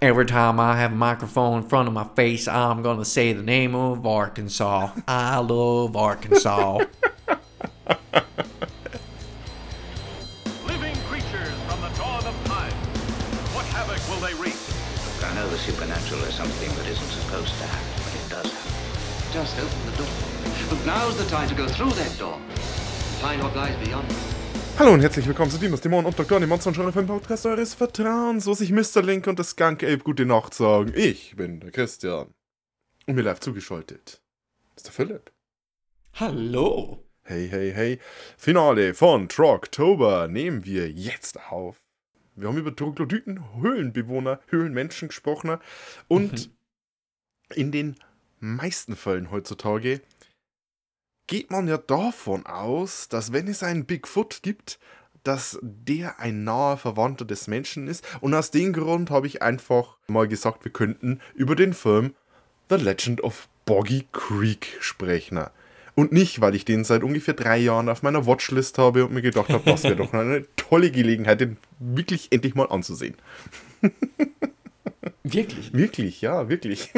Every time I have a microphone in front of my face, I'm gonna say the name of Arkansas. I love Arkansas. Hallo und herzlich willkommen zu Dinos Dämonen und Doktor dem Monster und Genre Film Podcast eures Vertrauens, wo sich Mr. Link und das Skunk Ape gute Nacht sagen. Ich bin der Christian. Und mir live zugeschaltet ist der Philipp. Hallo. Hey, hey, hey. Finale von Trogtober nehmen wir jetzt auf. Wir haben über Troglodyten, Höhlenbewohner, Höhlenmenschen gesprochen und in den meisten Fällen heutzutage geht man ja davon aus, dass wenn es einen Bigfoot gibt, dass der ein naher Verwandter des Menschen ist. Und aus dem Grund habe ich einfach mal gesagt, wir könnten über den Film The Legend of Boggy Creek sprechen. Und nicht, weil ich den seit ungefähr drei Jahren auf meiner Watchlist habe und mir gedacht habe, das wäre doch eine tolle Gelegenheit, den wirklich endlich mal anzusehen. Wirklich? Wirklich, ja, wirklich.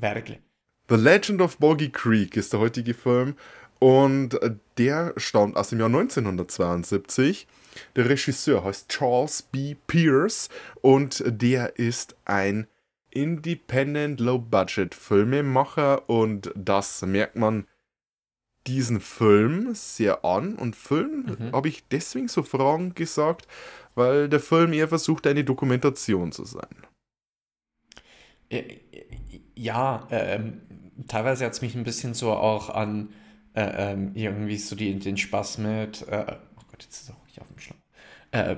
Wirklich. The Legend of Boggy Creek ist der heutige Film und äh, der stammt aus dem Jahr 1972. Der Regisseur heißt Charles B. Pierce und der ist ein Independent Low-Budget Filmemacher und das merkt man diesen Film sehr an und Film habe ich deswegen so Fragen gesagt, weil der Film eher versucht eine Dokumentation zu sein. Äh, Ja, ähm, teilweise hat es mich ein bisschen so auch an äh, ähm, irgendwie so die, den Spaß mit, äh, oh Gott, jetzt ist auch nicht auf dem Schlauch. Äh,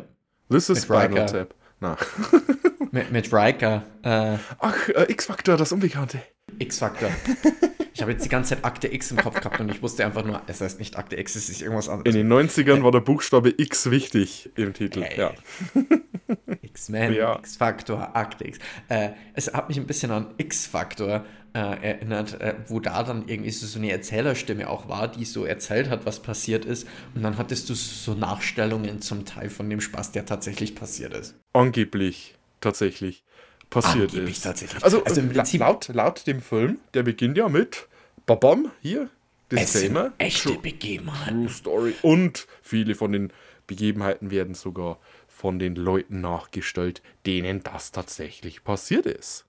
This is Spinal Riker. Tap. Na. mit, mit Riker, äh, Ach, äh, X-Factor, das Unbekannte. X-Factor. Ich habe jetzt die ganze Zeit Akte X im Kopf gehabt und ich wusste einfach nur, es heißt nicht Akte X, es ist irgendwas anderes. In den 90ern war der Buchstabe X wichtig im Titel. Hey. Ja. X-Men, Ja. X-Factor, Akte X. Äh, es hat mich ein bisschen an X-Factor äh, erinnert, äh, wo da dann irgendwie so, so eine Erzählerstimme auch war, die so erzählt hat, was passiert ist. Und dann hattest du so Nachstellungen zum Teil von dem Spaß, der tatsächlich passiert ist. Angeblich tatsächlich passiert Angeblich ist. tatsächlich. Also, Also Prinzip- laut, laut dem Film, der beginnt ja mit Babam, hier, Es sind Disclaimer, echte Begebenheiten. True Story. Und viele von den Begebenheiten werden sogar von den Leuten nachgestellt, denen das tatsächlich passiert ist.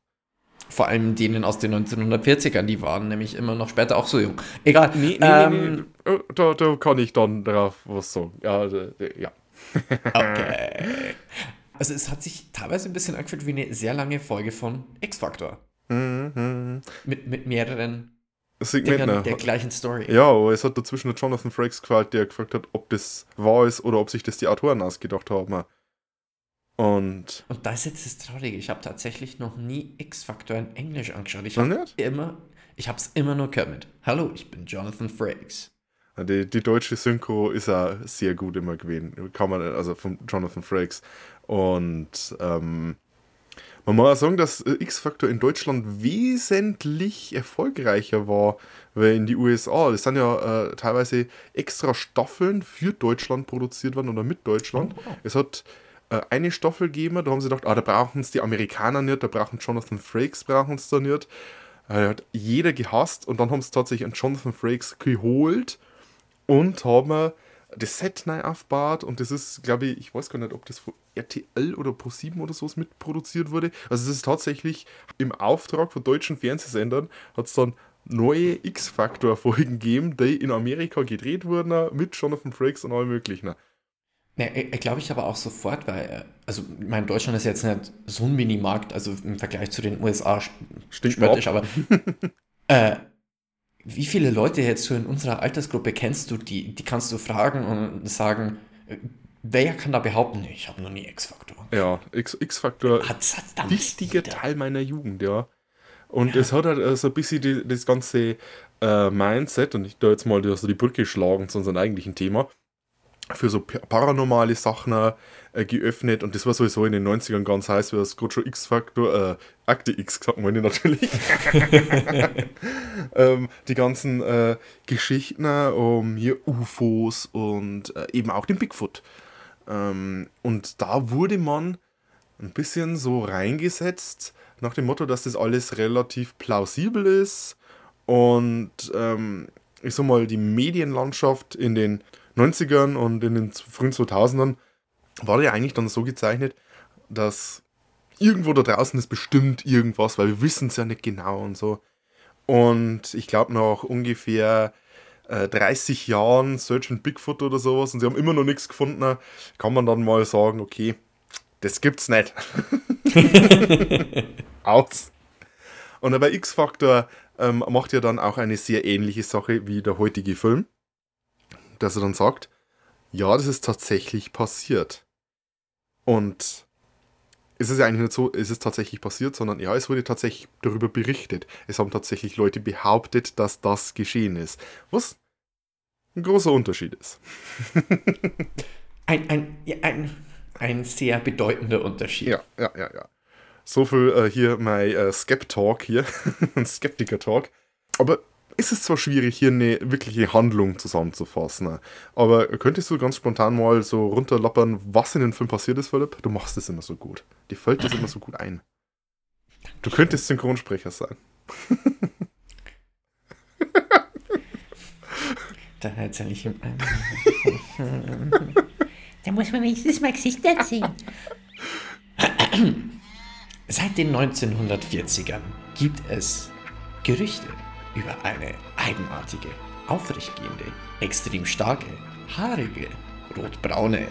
Vor allem denen aus den 1940ern, die waren nämlich immer noch später auch so jung. Egal. Nee, nee, ähm, nee, nee. Äh, Da, da kann ich dann drauf was sagen. Ja, da- da- ja. Okay. Also es hat sich teilweise ein bisschen angefühlt wie eine sehr lange Folge von X-Factor. Mit, mit mehreren Segment, Dingern ne? der gleichen Story. Ja, aber es hat dazwischen der Jonathan Frakes gefällt, der gefragt hat, ob das wahr ist oder ob sich das die Autoren ausgedacht haben. Und. Und da ist jetzt das Traurige. Ich habe tatsächlich noch nie X-Factor in Englisch angeschaut. Ich habe nicht? immer, ich habe es immer nur gehört mit Hallo, ich bin Jonathan Frakes. Die, die deutsche Synchro ist auch sehr gut immer gewesen. Kann man, also von Jonathan Frakes. Und ähm, man muss auch sagen, dass äh, X-Factor in Deutschland wesentlich erfolgreicher war, weil in die USA. Das sind ja äh, teilweise extra Staffeln für Deutschland produziert worden oder mit Deutschland. Oh, wow. Es hat äh, eine Staffel gegeben, da haben sie gedacht, ah, da brauchen es die Amerikaner nicht, da brauchen Jonathan Frakes brauchen es da nicht. Äh, hat jeder gehasst und dann haben sie tatsächlich einen Jonathan Frakes geholt und haben das Set neu aufgebaut und das ist, glaube ich, ich weiß gar nicht, ob das von RTL oder Pro7 oder sowas mitproduziert wurde. Also es ist tatsächlich im Auftrag von deutschen Fernsehsendern hat es dann neue X-Factor-Folgen gegeben, die in Amerika gedreht wurden mit Jonathan Frakes und allem möglichen. Ne, glaube ich aber auch sofort, weil, also, ich meine, Deutschland ist jetzt nicht so ein Minimarkt, also im Vergleich zu den USA st- Stinkt mir spöttisch, ab. aber äh, wie viele Leute jetzt so in unserer Altersgruppe kennst du, die, die kannst du fragen und sagen, äh, wer kann da behaupten, ich habe noch nie X-Faktor. Ja, X- X-Factor. Hat's, hat's damals wichtiger. Teil meiner Jugend, ja. Und es hat halt so ein bisschen die, das ganze äh, Mindset, und ich da jetzt mal so die Brücke schlagen zu unserem eigentlichen Thema, für so pa- paranormale Sachen äh, geöffnet. Und das war sowieso in den 90ern ganz heiß, weil das gerade schon X-Factor, äh, Akte X gesagt meine ich natürlich. ähm, die ganzen äh, Geschichten um hier UFOs und äh, eben auch den Bigfoot. Ähm, und da wurde man ein bisschen so reingesetzt, nach dem Motto, dass das alles relativ plausibel ist und ähm, ich sag mal, die Medienlandschaft in den 90ern und in den frühen 2000ern war ja eigentlich dann so gezeichnet, dass irgendwo da draußen ist bestimmt irgendwas, weil wir wissen es ja nicht genau und so. Und ich glaube, nach ungefähr äh, 30 Jahren Search and Bigfoot oder sowas und sie haben immer noch nichts gefunden, kann man dann mal sagen, okay, das gibt's nicht. Aus. Und bei X-Factor ähm, macht ja dann auch eine sehr ähnliche Sache wie der heutige Film, dass er dann sagt, ja, das ist tatsächlich passiert. Und es ist ja eigentlich nicht so, es ist tatsächlich passiert, sondern ja, es wurde tatsächlich darüber berichtet. Es haben tatsächlich Leute behauptet, dass das geschehen ist. Was ein großer Unterschied ist. ein, ein, ein, ein sehr bedeutender Unterschied. Ja, ja, ja, ja. So viel äh, hier mein äh, Skept-Talk hier, ein Skeptiker-Talk. Aber es ist zwar schwierig, hier eine wirkliche Handlung zusammenzufassen, aber könntest du ganz spontan mal so runterlappern, was in dem Film passiert ist, Philipp? Du machst es immer so gut. Dir fällt das immer so gut ein. Du könntest Synchronsprecher sein. da erzähle ich ihm ein. Da muss man wenigstens mal Gesichter sehen. Seit den 1940ern gibt es Gerüchte über eine eigenartige, aufrechtgehende, extrem starke, haarige, rotbraune,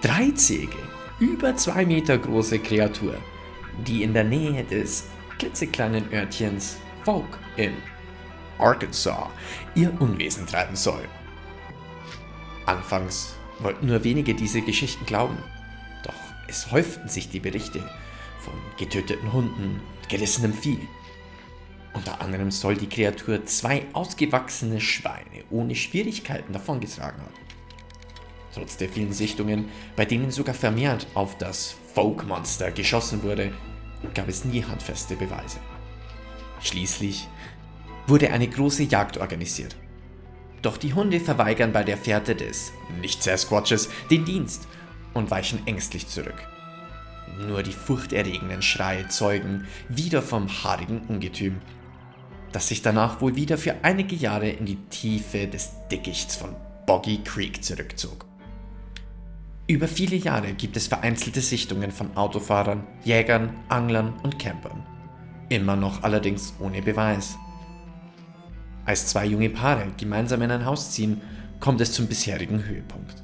dreizähige, über zwei Meter große Kreatur, die in der Nähe des klitzekleinen Örtchens Folk in Arkansas ihr Unwesen treiben soll. Anfangs wollten nur wenige diese Geschichten glauben, doch es häuften sich die Berichte von getöteten Hunden und gerissenem Vieh. Unter anderem soll die Kreatur zwei ausgewachsene Schweine ohne Schwierigkeiten davongetragen haben. Trotz der vielen Sichtungen, bei denen sogar vermehrt auf das Folk-Monster geschossen wurde, gab es nie handfeste Beweise. Schließlich wurde eine große Jagd organisiert. Doch die Hunde verweigern bei der Fährte des Nicht-Sasquatches den Dienst und weichen ängstlich zurück. Nur die furchterregenden Schreie zeugen wieder vom haarigen Ungetüm, das sich danach wohl wieder für einige Jahre in die Tiefe des Dickichts von Boggy Creek zurückzog. Über viele Jahre gibt es vereinzelte Sichtungen von Autofahrern, Jägern, Anglern und Campern. Immer noch allerdings ohne Beweis. Als zwei junge Paare gemeinsam in ein Haus ziehen, kommt es zum bisherigen Höhepunkt.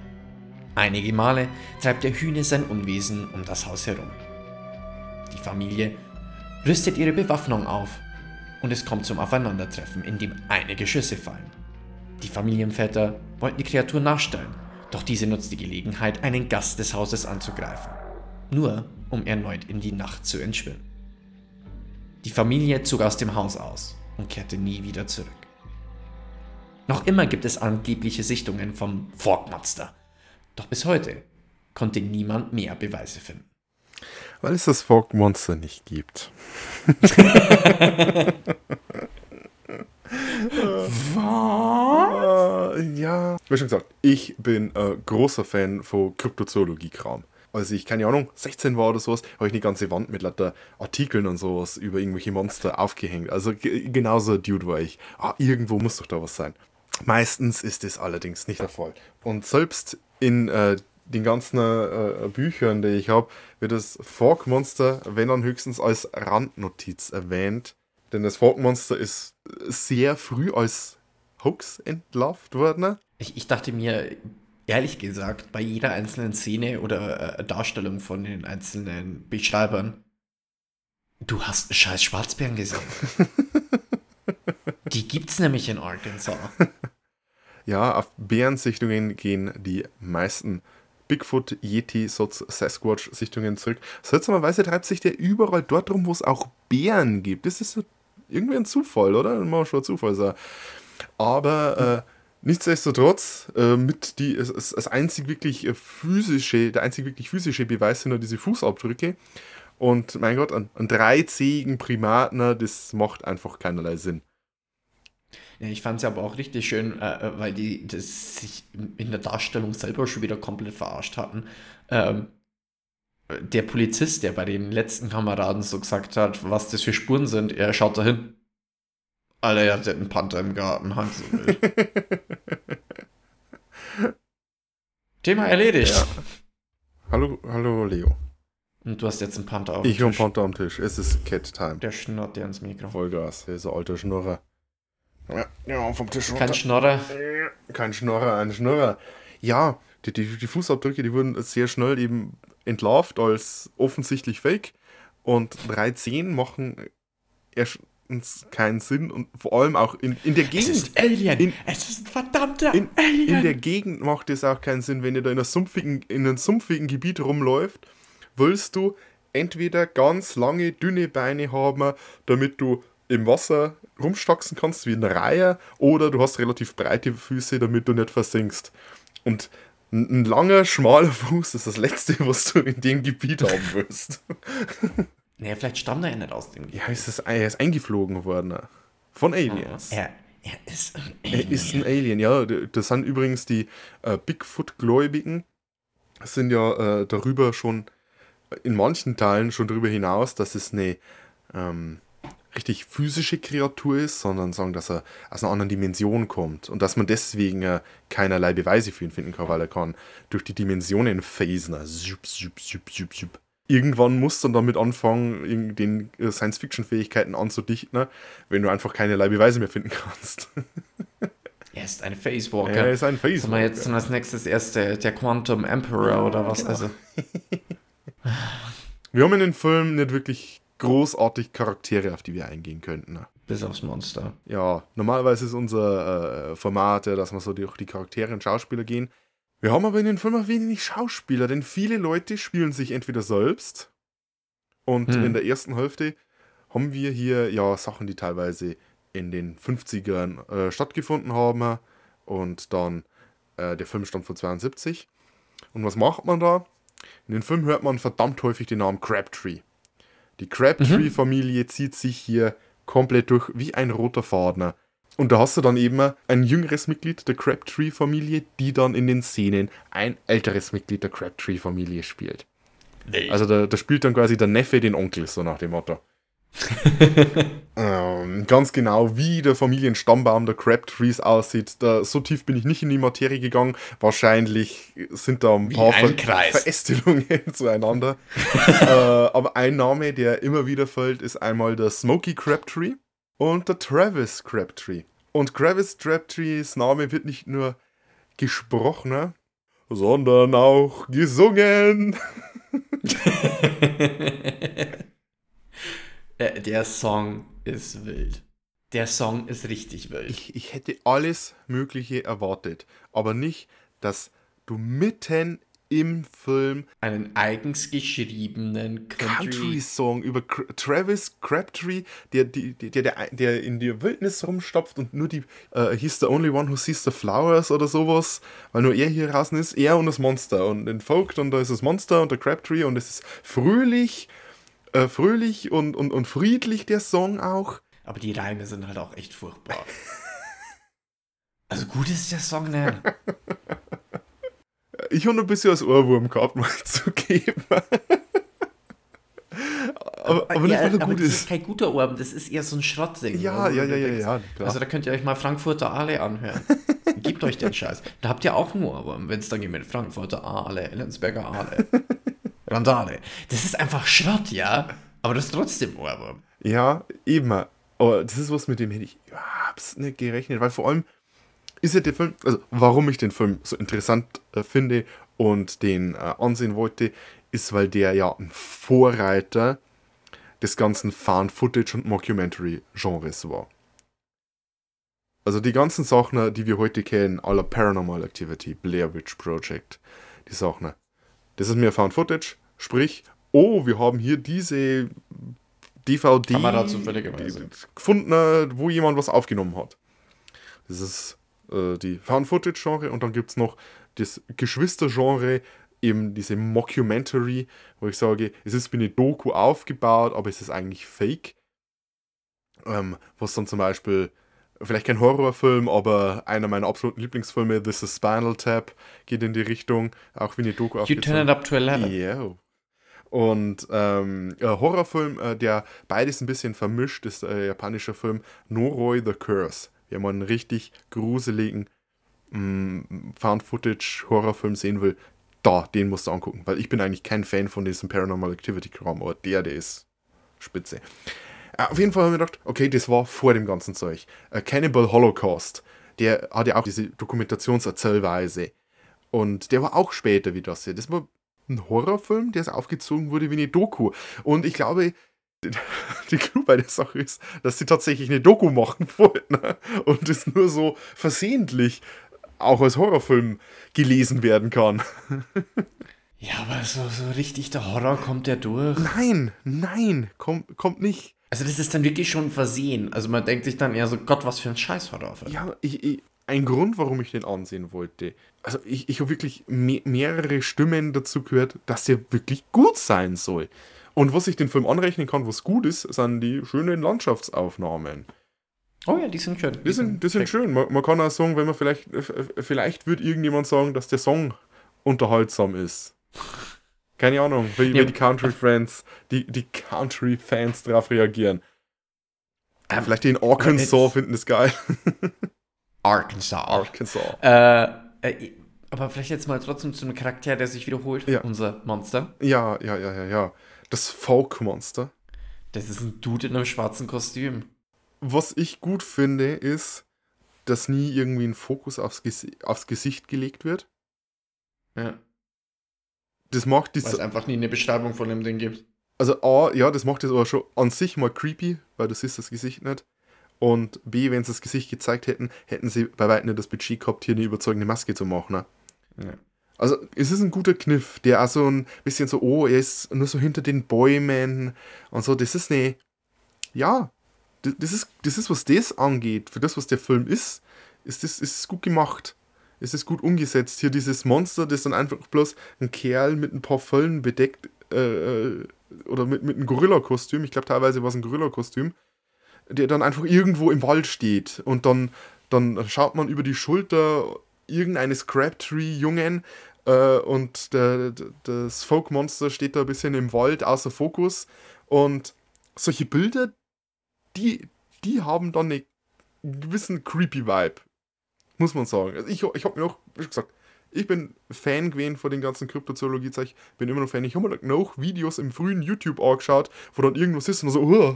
Einige Male treibt der Hühne sein Unwesen um das Haus herum. Die Familie rüstet ihre Bewaffnung auf und es kommt zum Aufeinandertreffen, in dem einige Schüsse fallen. Die Familienväter wollten die Kreatur nachstellen, doch diese nutzt die Gelegenheit, einen Gast des Hauses anzugreifen, nur um erneut in die Nacht zu entschwinden. Die Familie zog aus dem Haus aus und kehrte nie wieder zurück. Noch immer gibt es angebliche Sichtungen vom Forkmonster, doch bis heute konnte niemand mehr Beweise finden. Weil es das Forkmonster nicht gibt. Was? Ja. Wie schon gesagt, ich bin äh, großer Fan von Kryptozoologie-Kram. Als ich, keine Ahnung, 16 war oder sowas, habe ich eine ganze Wand mit lauter Artikeln und sowas über irgendwelche Monster aufgehängt. Also genauso Dude war ich. Ah, irgendwo muss doch da was sein. Meistens ist es allerdings nicht der Fall. Und selbst in äh, den ganzen äh, Büchern, die ich habe, wird das Fork-Monster, wenn dann höchstens als Randnotiz erwähnt. Denn das Fork-Monster ist sehr früh als Hoax entlarvt worden. Ich, ich dachte mir, ehrlich gesagt, bei jeder einzelnen Szene oder äh, Darstellung von den einzelnen Beschreibern, du hast einen scheiß Schwarzbären gesehen. Die gibt's nämlich in Arkansas. Ja, auf Bärensichtungen gehen die meisten Bigfoot, Yeti, Sasquatch-Sichtungen zurück. Seltsamerweise treibt sich der überall dort rum, wo es auch Bären gibt. Das ist irgendwie ein Zufall, oder? Das muss schon ein Zufall sein. Aber äh, nichtsdestotrotz, äh, mit die, es, das einzig wirklich äh, physische, der einzig wirklich physische Beweis sind nur diese Fußabdrücke. Und mein Gott, ein, ein dreizähigen Primaten, das macht einfach keinerlei Sinn. Ja, ich fand es aber auch richtig schön, äh, äh, weil die das sich in der Darstellung selber schon wieder komplett verarscht hatten. Ähm, der Polizist, der bei den letzten Kameraden so gesagt hat, was das für Spuren sind, er schaut da hin. Alter, er hat einen Panther im Garten, wild. Thema erledigt. Ja. Hallo, hallo Leo. Und du hast jetzt einen Panther auf Ich dem habe Tisch. Panther am Tisch. Es ist Cat Time. Der schnurrt dir ins Mikro. Vollgas. Ein alter Schnurrer. Ja, ja vom Tisch Kein runter. Schnorrer. Kein Schnorrer, ein Schnurrer. Ja, die, die, die Fußabdrücke, die wurden sehr schnell eben entlarvt als offensichtlich fake. Und 3.10 machen erstens keinen Sinn und vor allem auch in, in der Es Gegend. ist Alien. In- es ist ein verdammter in, Alien. in der Gegend macht es auch keinen Sinn, wenn ihr da in, einer sumpfigen, in einem sumpfigen Gebiet rumläuft, willst du entweder ganz lange, dünne Beine haben, damit du im Wasser rumstaxen kannst wie ein Reiher, oder du hast relativ breite Füße, damit du nicht versinkst. Und ein, langer, schmaler Fuß ist das Letzte, was du in dem Gebiet haben willst. nee, vielleicht stammt er ja nicht aus dem Gebiet. Ja, ist das, er ist eingeflogen worden. Von Aliens. Er, er ist ein Er Alien. ist ein Alien, ja. Das sind übrigens die äh, Bigfoot-Gläubigen. Sind ja äh, darüber schon, in manchen Teilen schon darüber hinaus, dass es eine ähm, richtig physische Kreatur ist, sondern sagen, dass er aus einer anderen Dimension kommt. Und dass man deswegen äh, keinerlei Beweise für ihn finden kann, weil er kann durch die Dimensionen phasen. Zup, zup, zup, zup, zup. Irgendwann musst du dann damit anfangen, den äh, Science-Fiction-Fähigkeiten anzudichten, ne, wenn du einfach keinerlei Beweise mehr finden kannst. Er ist ein Facewalker. Er ist ein Face. Sollen wir jetzt als nächstes erst der, der Quantum Emperor oder was? genau. Also, Wir haben in den Film nicht wirklich großartig Charaktere, auf die wir eingehen könnten. ne? bis aufs Monster. Ja, normalerweise ist unser äh, Format, ja, dass wir so durch die Charaktere und Schauspieler gehen. Wir haben aber in den Film auch wenig Schauspieler, denn viele Leute spielen sich entweder selbst und Hm. in der ersten Hälfte haben wir hier ja Sachen, die teilweise in den 50ern äh, stattgefunden haben und dann äh, der Film stammt von 72. Und was macht man da? In den Film hört man verdammt häufig den Namen Crabtree. Die Crabtree-Familie zieht sich hier komplett durch wie ein roter Faden. Und da hast du dann eben ein jüngeres Mitglied der Crabtree-Familie, die dann in den Szenen ein älteres Mitglied der Crabtree-Familie spielt. Also da, da spielt dann quasi der Neffe den Onkel, so nach dem Motto. ähm, ganz genau, wie der Familienstammbaum der Crabtrees aussieht, da, so tief bin ich nicht in die Materie gegangen. Wahrscheinlich sind da ein Wie paar ein Kreis. Verästelungen zueinander. äh, aber ein Name, der immer wieder fällt, ist einmal der Smokey Crabtree und der Travis Crabtree. Und Travis Crabtrees Name wird nicht nur gesprochen, sondern auch gesungen. Äh, der Song ist wild. Der Song ist richtig wild. Ich, ich hätte alles Mögliche erwartet, aber nicht, dass du mitten im Film Einen eigens geschriebenen Country. Country-Song über Cr Travis Crabtree, der, der, der, der in die Wildnis rumstopft und nur die, äh, he's the only one who sees the flowers oder sowas, weil nur er hier draußen ist, er und das Monster und den folgt und da ist das Monster und der Crabtree und es ist fröhlich, äh, fröhlich und, und, und friedlich der Song auch. Aber die Reime sind halt auch echt furchtbar. Also gut ist der Song nicht. Ich habe ein bisschen als Ohrwurm gehabt, mal zu geben. aber, aber nicht, ja, er aber gut das ist. kein guter Ohrwurm, das ist eher so ein Schrottding. Ja, Also, ja, ja, ja, ja, klar. Also da könnt ihr euch mal Frankfurter Aale anhören. Gebt euch den Scheiß. Da habt ihr auch einen Ohrwurm, wenn es dann geht mit Frankfurter Aale, Ellensberger Aale, Randale. Das ist einfach Schrott, ja? Aber das ist trotzdem Ohrwurm. Ja, eben. Aber das ist was, mit dem hätte ich überhaupt nicht gerechnet, weil vor allem ist ja der Film, also warum ich den Film so interessant äh, finde und den äh, ansehen wollte, ist, weil der ja ein Vorreiter des ganzen Found-Footage- und Mockumentary-Genres war. Also die ganzen Sachen, die wir heute kennen, aller Paranormal Activity, Blair Witch Project, die Sachen, das ist mehr Found-Footage, sprich, oh, wir haben hier diese DVD gefunden, wo jemand was aufgenommen hat. Das ist äh, die Found-Footage-Genre und dann gibt es noch das Geschwister-Genre, eben diese Mockumentary, wo ich sage, es ist wie eine Doku aufgebaut, aber es ist eigentlich fake. Ähm, was dann zum Beispiel, vielleicht kein Horrorfilm, aber einer meiner absoluten Lieblingsfilme, This is Spinal Tap, geht in die Richtung, auch wie eine Doku You turn it up to 11. Ja. Und ähm, äh, Horrorfilm, äh, der beides ein bisschen vermischt, ist äh, japanischer Film Noroi the Curse. Wenn man einen richtig gruseligen mh, Found-Footage-Horrorfilm sehen will, da, den musst du angucken. Weil ich bin eigentlich kein Fan von diesem Paranormal Activity-Kram, aber der, der ist spitze. Äh, auf jeden Fall haben wir gedacht, okay, das war vor dem ganzen Zeug. Äh, Cannibal Holocaust, der hat ja auch diese Dokumentationserzählweise. Und der war auch später wie das hier. Das war ein Horrorfilm, der aufgezogen wurde wie eine Doku. Und ich glaube, die, Clou bei der Sache ist, dass sie tatsächlich eine Doku machen wollten. Ne? Und es nur so versehentlich auch als Horrorfilm gelesen werden kann. Ja, aber so, so richtig der Horror kommt der durch. Nein, nein, kommt, kommt nicht. Also das ist dann wirklich schon versehen. Also man denkt sich dann eher so, Gott, was für ein scheiß Horror. Ja, ich, ich, ein Grund, warum ich den ansehen wollte. Also ich, ich habe wirklich me mehrere Stimmen dazu gehört, dass er wirklich gut sein soll. Und was ich den Film anrechnen kann, was gut ist, sind die schönen Landschaftsaufnahmen. Oh ja, die sind schön. Die sind, die sind schön. Man, man kann auch sagen, wenn man vielleicht, vielleicht wird irgendjemand sagen, dass der Song unterhaltsam ist. Keine Ahnung, wie, Ja. wie die Country-Fans, die, die Country-Fans darauf reagieren. Ähm, Vielleicht die in Arkansas finden es geil. Arkansas. Arkansas. Äh, äh, aber vielleicht jetzt mal trotzdem zu einem Charakter, der sich wiederholt. Ja. Unser Monster. Ja, ja, ja, ja, ja. Das Folk-Monster. Das ist ein Dude in einem schwarzen Kostüm. Was ich gut finde, ist, dass nie irgendwie ein Fokus aufs, Gesi aufs Gesicht gelegt wird. Ja. Das macht die Weil es einfach nie eine Beschreibung von dem Ding gibt. Also A, ja, das macht es aber schon an sich mal creepy, weil du siehst das Gesicht nicht. Und B, wenn sie das Gesicht gezeigt hätten, hätten sie bei weitem nicht das Budget gehabt, hier eine überzeugende Maske zu machen. Ne? Ja. Also es ist ein guter Kniff, der auch so ein bisschen so, oh, er ist nur so hinter den Bäumen und so. Das ist eine, ja, das das ist, das ist, was das angeht, für das, was der Film ist, ist das ist es gut gemacht. Es ist gut umgesetzt. Hier dieses Monster, das dann einfach bloß ein Kerl mit ein paar Föllen bedeckt, äh, äh, oder mit, mit einem Gorilla-Kostüm, ich glaube teilweise war es ein Gorilla-Kostüm, der dann einfach irgendwo im Wald steht. Und dann, dann schaut man über die Schulter irgendeines Crabtree-Jungen äh, und der, das Folk-Monster steht da ein bisschen im Wald außer Fokus. Und solche Bilder, die, die haben dann einen gewissen Creepy-Vibe, muss man sagen. Also ich, ich habe mir auch, wie gesagt, ich bin Fan gewesen von den ganzen Kryptozoologie-Zeug, bin immer noch Fan. Ich habe mir noch Videos im frühen YouTube angeschaut, wo dann irgendwas ist und so, uh.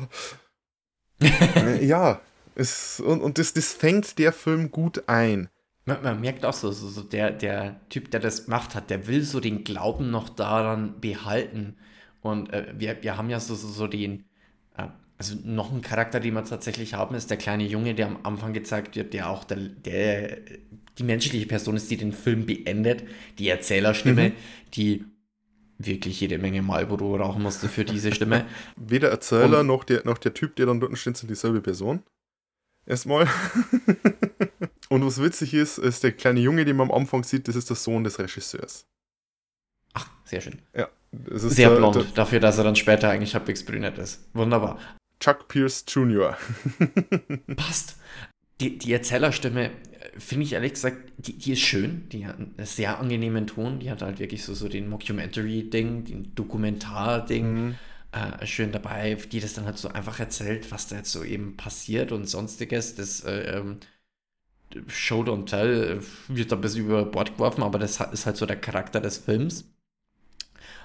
Ja, es, und, und das, das fängt der Film gut ein. Man, man merkt auch so, so, so der, der Typ, der das gemacht hat, der will so den Glauben noch daran behalten. Und äh, wir, wir haben ja so, so, so den, äh, also noch einen Charakter, den wir tatsächlich haben, ist der kleine Junge, der am Anfang gezeigt wird, der auch der, der die menschliche Person ist, die den Film beendet, die Erzählerstimme, die wirklich jede Menge Marlboro rauchen musste für diese Stimme. Weder Erzähler Und- noch der, noch der Typ, der dann dort steht, sind dieselbe Person. Erstmal. und was witzig ist, ist der kleine Junge, den man am Anfang sieht, das ist der Sohn des Regisseurs. Ach, sehr schön. Ja, Sehr der, blond, der dafür, dass er dann später eigentlich halbwegs brünett ist. Wunderbar. Chuck Pierce Jr. Passt. Die, die Erzählerstimme, äh, finde ich ehrlich gesagt, die, die ist schön. Die hat einen sehr angenehmen Ton. Die hat halt wirklich so, so den Mockumentary-Ding, den Dokumentar-Ding äh, schön dabei, die das dann halt so einfach erzählt, was da jetzt so eben passiert und sonstiges. Das äh, ähm, Show don't Tell äh, wird da ein bisschen über Bord geworfen, aber das ist halt so der Charakter des Films.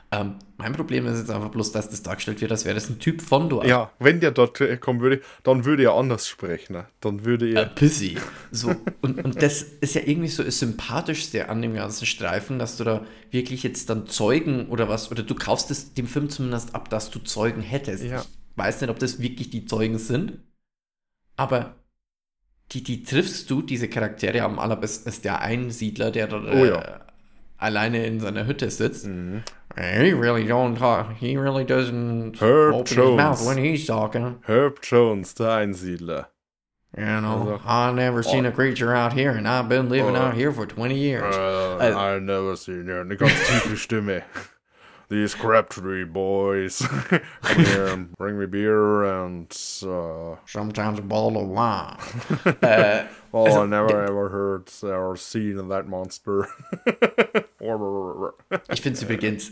Ähm, mein Problem ist jetzt einfach bloß, dass das dargestellt wird, als wäre das ein Typ von dort. Ja, wenn der dort äh, kommen würde, dann würde er anders sprechen. Ne? Dann würde äh, er. Pissy. So, und, und das ist ja irgendwie so das Sympathischste an dem ganzen Streifen, dass du da wirklich jetzt dann Zeugen oder was, oder du kaufst es dem Film zumindest ab, dass du Zeugen hättest. Ja. Ich weiß nicht, ob das wirklich die Zeugen sind, aber die, die triffst du, diese Charaktere, am allerbesten ist der Einsiedler, der da Oh ja. äh, alleine in seiner Hütte sitzt. He really don't talk, he really doesn't Herb open Jones. his mouth when he's talking. Herb Jones, der Einsiedler. You know, Also- I never seen a creature out here, and I've been living Oh. out here for 20 years. Uh, Also- I never seen her. Eine ganz tiefe Stimme. These Crabtree boys. Come here and bring me beer and uh, Sometimes a bottle of wine. äh, well, Also, I never ever heard or seen that monster. ich finde es übrigens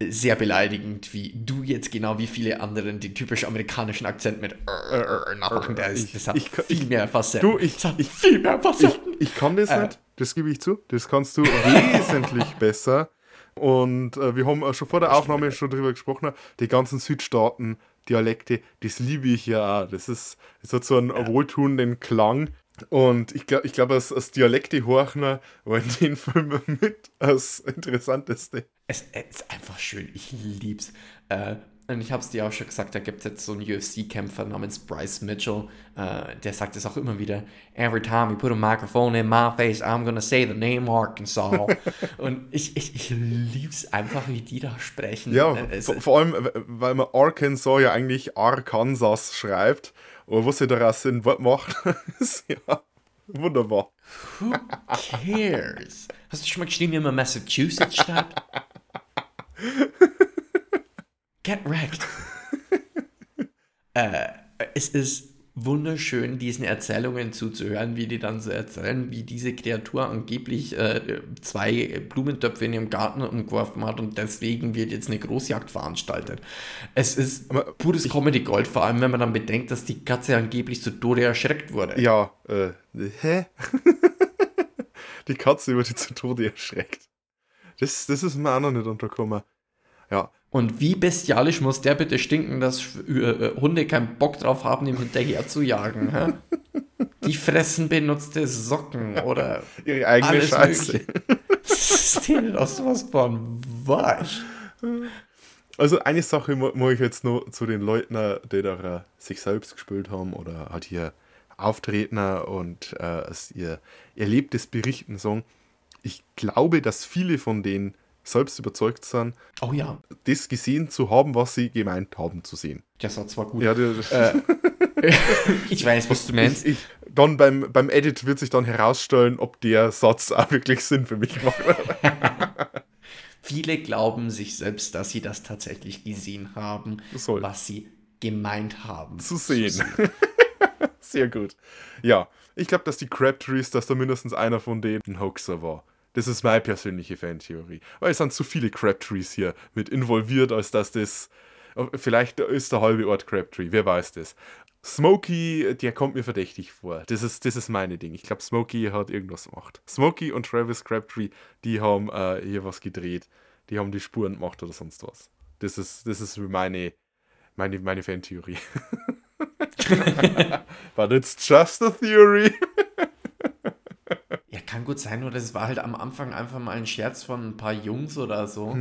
äh, sehr beleidigend, wie du jetzt genau wie viele anderen den typisch amerikanischen Akzent mit äh, äh, nachmachen. Der ist, das hat ich kann- viel mehr Facetten. Du, ich- das hat ich- viel mehr Ich, Facetten. ich kann das Äh. nicht, das gebe ich zu. Das kannst du wesentlich besser. Und äh, wir haben auch schon vor der Aufnahme schon drüber gesprochen, die ganzen Südstaaten, Dialekte, das liebe ich ja auch. Das ist, das hat so einen wohltuenden Klang. Und ich glaube, ich glaub, als, als Dialekte Horchner war in den Filmen mit das Interessanteste. Es, es ist einfach schön. Ich lieb's. Äh, und ich habe es dir auch schon gesagt, da gibt es jetzt so einen UFC-Kämpfer namens Bryce Mitchell, äh, der sagt es auch immer wieder, every time you put a microphone in my face, I'm gonna say the name Arkansas. und ich, ich, ich lieb's einfach, wie die da sprechen. Ja, Äh, es, vor, vor allem, weil man Arkansas ja eigentlich Arkansas schreibt. Aber was sie daraus in Wort macht, ist ja wunderbar. who cares? Hast du schon mal geschrieben, wie man Massachusetts schreibt? Get wrecked. äh, es ist wunderschön, diesen Erzählungen zuzuhören, wie die dann so erzählen, wie diese Kreatur angeblich äh, zwei Blumentöpfe in ihrem Garten umgeworfen hat und deswegen wird jetzt eine Großjagd veranstaltet. Es ist Aber pures Comedy Gold, vor allem wenn man dann bedenkt, dass die Katze angeblich zu Tode erschreckt wurde. Ja, äh, hä? die Katze die zu Tode erschreckt. Das, das ist mir auch noch nicht untergekommen. Ja, Und wie bestialisch muss der bitte stinken, dass äh, äh, Hunde keinen Bock drauf haben, ihm hinterher zu jagen? Hä? Die fressen benutzte Socken oder ihre eigene alles Scheiße. denen aus was von Wasch? Also eine Sache mu- muss ich jetzt noch zu den Leuten, die da äh, sich selbst gespielt haben oder halt hier auftreten und äh, ihr erlebtes Berichten sagen. Ich glaube, dass viele von denen selbst überzeugt sind, Oh ja, das gesehen zu haben, was sie gemeint haben zu sehen. das war zwar gut. Ja, der, ich weiß, was du meinst. ich, dann beim, beim Edit wird sich dann herausstellen, ob der Satz auch wirklich Sinn für mich macht. Viele glauben sich selbst, dass sie das tatsächlich gesehen haben, Soll. was sie gemeint haben. zu sehen. Sehr gut. Ja, ich glaube, dass die Crabtrees, dass da mindestens einer von denen ein Hoaxer war. Das ist meine persönliche Fantheorie. Weil es sind zu viele Crabtrees hier mit involviert, als dass das. Vielleicht ist der halbe Ort Crabtree, wer weiß das. Smokey, der kommt mir verdächtig vor. Das ist, das ist meine Ding. Ich glaube, Smokey hat irgendwas gemacht. Smokey und Travis Crabtree, die haben äh, hier was gedreht. Die haben die Spuren gemacht oder sonst was. Das ist, das ist meine, meine, meine Fantheorie. But it's just a theory. Kann gut sein, oder es war halt am Anfang einfach mal ein Scherz von ein paar Jungs oder so.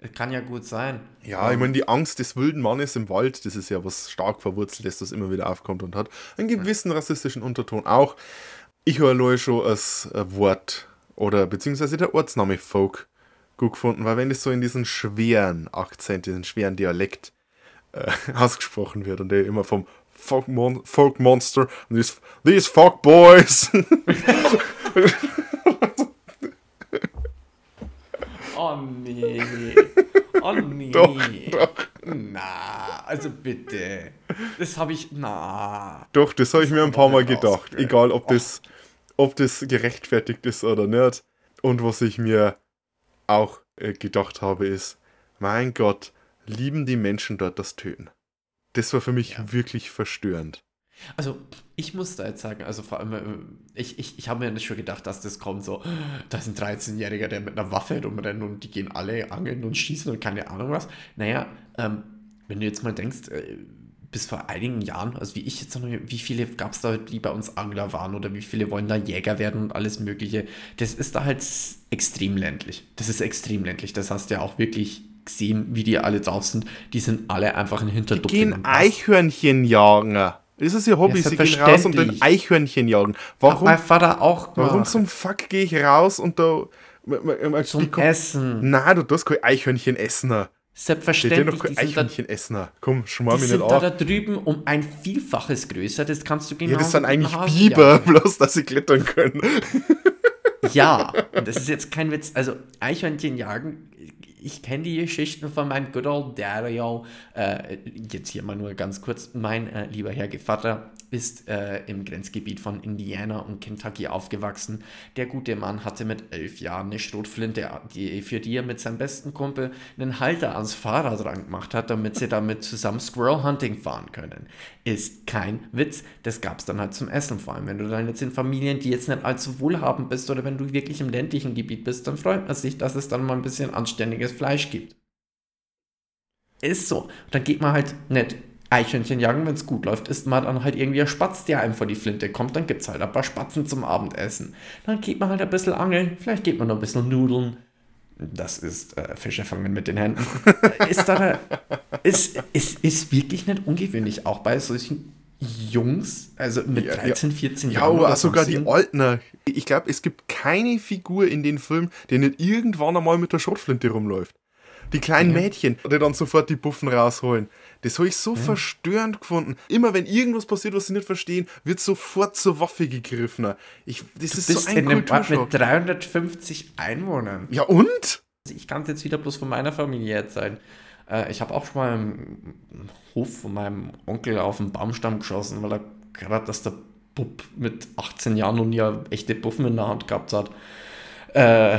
Es Kann ja gut sein. Ja, ich meine, die Angst des wilden Mannes im Wald, das ist ja was stark verwurzeltes, das immer wieder aufkommt und hat einen gewissen rassistischen Unterton auch. Ich höre allein schon als äh, Wort oder beziehungsweise der Ortsname Folk gut gefunden, weil wenn es so in diesen schweren Akzent, diesen schweren Dialekt äh, ausgesprochen wird und der immer vom Folk, Mon Folk Monster und these, these Folk Boys. Oh nee. Oh nee. Doch, doch. Na, also bitte. Das habe ich. Na. Doch, das habe ich mir ein paar Mal gedacht. Egal, ob das, ob das gerechtfertigt ist oder nicht. Und was ich mir auch äh, gedacht habe, ist, mein Gott, lieben die Menschen dort das Töten. Das war für mich Ja. wirklich verstörend. Also, ich muss da jetzt sagen, also vor allem, äh, ich, ich, ich habe mir nicht schon gedacht, dass das kommt so, da ist ein 13-Jähriger, der mit einer Waffe rumrennt und die gehen alle angeln und schießen und keine Ahnung was. Naja, ähm, wenn du jetzt mal denkst, äh, bis vor einigen Jahren, also wie ich jetzt noch, wie viele gab es da, die bei uns Angler waren oder wie viele wollen da Jäger werden und alles Mögliche. Das ist da halt extrem ländlich. Das ist extrem ländlich. Das hast du ja auch wirklich gesehen, wie die alle drauf sind. Die sind alle einfach in Hinterdupfen. Gehen und das- Eichhörnchen jagen. Das ist ihr Hobby, Ja, sie gehen raus und den. Eichhörnchen jagen. Hat Warum, mein Vater auch gemacht. warum zum Fuck gehe ich raus und da... Zum die- Essen. Nein, du darfst kein Eichhörnchen essen. Selbstverständlich. noch kein Die sind, da, Eichhörnchen essen. Komm, schmar die mich sind nicht da, an. da drüben um ein Vielfaches größer. Das kannst du genau Ja, das sind eigentlich Hasen Biber, jagen. bloß dass sie klettern können. Ja, und das ist jetzt kein Witz. Also Eichhörnchen jagen, ich kenne die Geschichten von meinem good old Dario. Äh, jetzt hier mal nur ganz kurz. Mein äh, lieber Herr Gevatter ist äh, im Grenzgebiet von Indiana und Kentucky aufgewachsen. Der gute Mann hatte mit elf Jahren eine Schrotflinte, die, für die er mit seinem besten Kumpel einen Halter ans Fahrrad ran gemacht hat, damit sie damit zusammen Squirrel Hunting fahren können. Ist kein Witz. Das gab es dann halt zum Essen. Vor allem, wenn du dann jetzt in Familien, die jetzt nicht allzu wohlhabend bist oder wenn du wirklich im ländlichen Gebiet bist, dann freut man sich, dass es dann mal ein bisschen anständiges Fleisch gibt. Ist so. Dann geht man halt nicht Eichhörnchen jagen, wenn es gut läuft, isst man dann halt irgendwie ein Spatz, der einem vor die Flinte kommt, dann gibt es halt ein paar Spatzen zum Abendessen. Dann geht man halt ein bisschen angeln, vielleicht geht man noch ein bisschen Nudeln. Das ist äh, Fische fangen mit den Händen. ist, da, ist, ist, ist wirklich nicht ungewöhnlich, auch bei solchen Jungs, also mit Ja, 13, 14 Ja, Jahren. oder sogar die. Altner. Ich glaube, es gibt keine Figur in den Film, die nicht irgendwann einmal mit der Schrotflinte rumläuft. Die kleinen Mädchen, die dann sofort die Buffen rausholen. Das habe ich so verstörend gefunden. Immer wenn irgendwas passiert, was sie nicht verstehen, wird sofort zur Waffe gegriffen. Ich, das ist bist so ein in einem Ort mit 350 Einwohnern. Ja und? Also ich kann es jetzt wieder bloß von meiner Familie erzählen. Äh, ich habe auch schon mal im Hof von meinem Onkel auf den Baumstamm geschossen, weil er gerade, dass der Bub mit 18 Jahren nie eine echte Buffen in der Hand gehabt hat. Äh,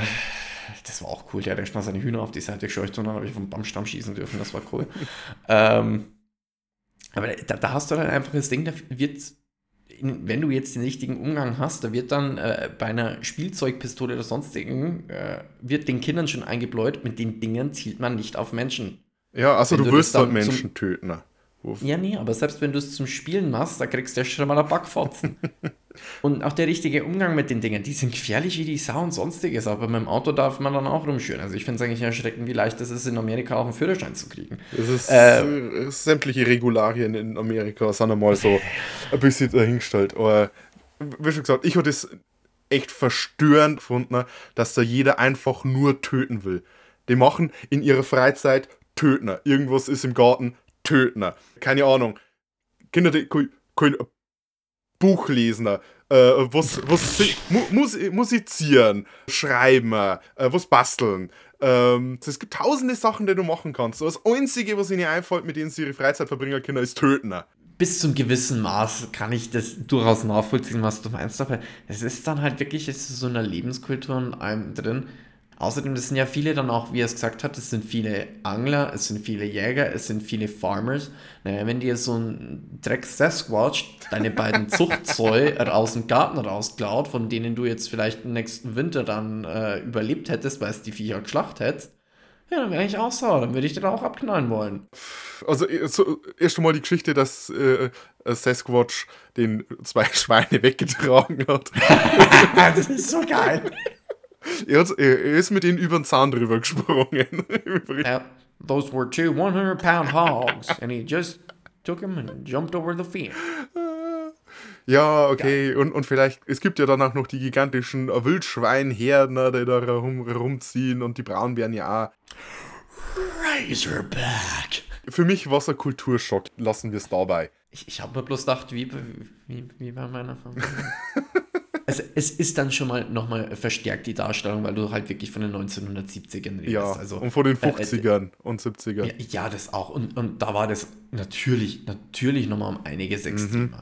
das war auch cool. Der hat erst mal seine Hühner auf die Seite gescheucht und dann habe ich vom Baumstamm schießen dürfen. Das war cool. ähm, aber da, da hast du dann einfach das Ding, da wird, wenn du jetzt den richtigen Umgang hast, da wird dann äh, bei einer Spielzeugpistole oder sonstigen, äh, wird den Kindern schon eingebläut, mit den Dingen zielt man nicht auf Menschen. Ja, also Wenn du willst das halt dann Menschen töten. Wo- Ja, nee, aber selbst wenn du es zum Spielen machst, da kriegst du ja schon mal einen Backfotzen. und auch der richtige Umgang mit den Dingen, die sind gefährlich wie die Sau und sonstiges, aber mit dem Auto darf man dann auch rumschüren. Also ich finde es eigentlich erschreckend, wie leicht es ist, in Amerika auch einen Führerschein zu kriegen. Das ist, Äh, äh, sämtliche Regularien in Amerika sind einmal so ein bisschen dahingestellt. Aber wie schon gesagt, ich habe das echt verstörend gefunden, dass da jeder einfach nur töten will. Die machen in ihrer Freizeit töten. Irgendwas ist im Garten, töten. Keine Ahnung. Kinder, die kein, kein Buch lesen, äh, was, was mu, mus, musizieren, schreiben, äh, was basteln. Ähm, es gibt tausende Sachen, die du machen kannst. Das Einzige, was ihnen einfällt, mit denen sie ihre Freizeit verbringen können, ist töten. bis zum gewissen Maß kann ich das durchaus nachvollziehen, was du meinst, aber es ist dann halt wirklich ist so eine Lebenskultur in allem drin. Außerdem, das sind ja viele dann auch, wie er es gesagt hat, es sind viele Angler, es sind viele Jäger, es sind viele Farmers. Naja, wenn dir so ein Dreck Sasquatch deine beiden Zuchtzoll aus dem Garten rausklaut, von denen du jetzt vielleicht den nächsten Winter dann äh, überlebt hättest, weil es die Viecher geschlacht hättest, ja, dann wäre ich auch sauer, dann würde ich den auch abknallen wollen. Also, äh, so, erst einmal die Geschichte, dass äh, Sasquatch den zwei Schweine weggetragen hat. das ist so geil. Er, hat, er ist mit denen über den Zaun drüber gesprungen. Uh, those were two 100 pound hogs, and he just took them and jumped over the fence. ja, okay. Und, und vielleicht, es gibt ja dann auch noch die gigantischen Wildschweinherden, äh, die da rum, rumziehen und die Braunbären ja auch. Razorback. Für mich war es ein Kulturschock. Lassen wir es dabei. Ich, ich habe mir bloß gedacht, wie, wie, wie bei meiner Familie. also, es ist dann schon mal nochmal verstärkt die Darstellung, weil du halt wirklich von den 1970ern redest. Ja, also, und vor den äh, äh, 50ern und 70ern. Ja, ja, das auch. Und, und da war das natürlich, natürlich nochmal um einiges extremer.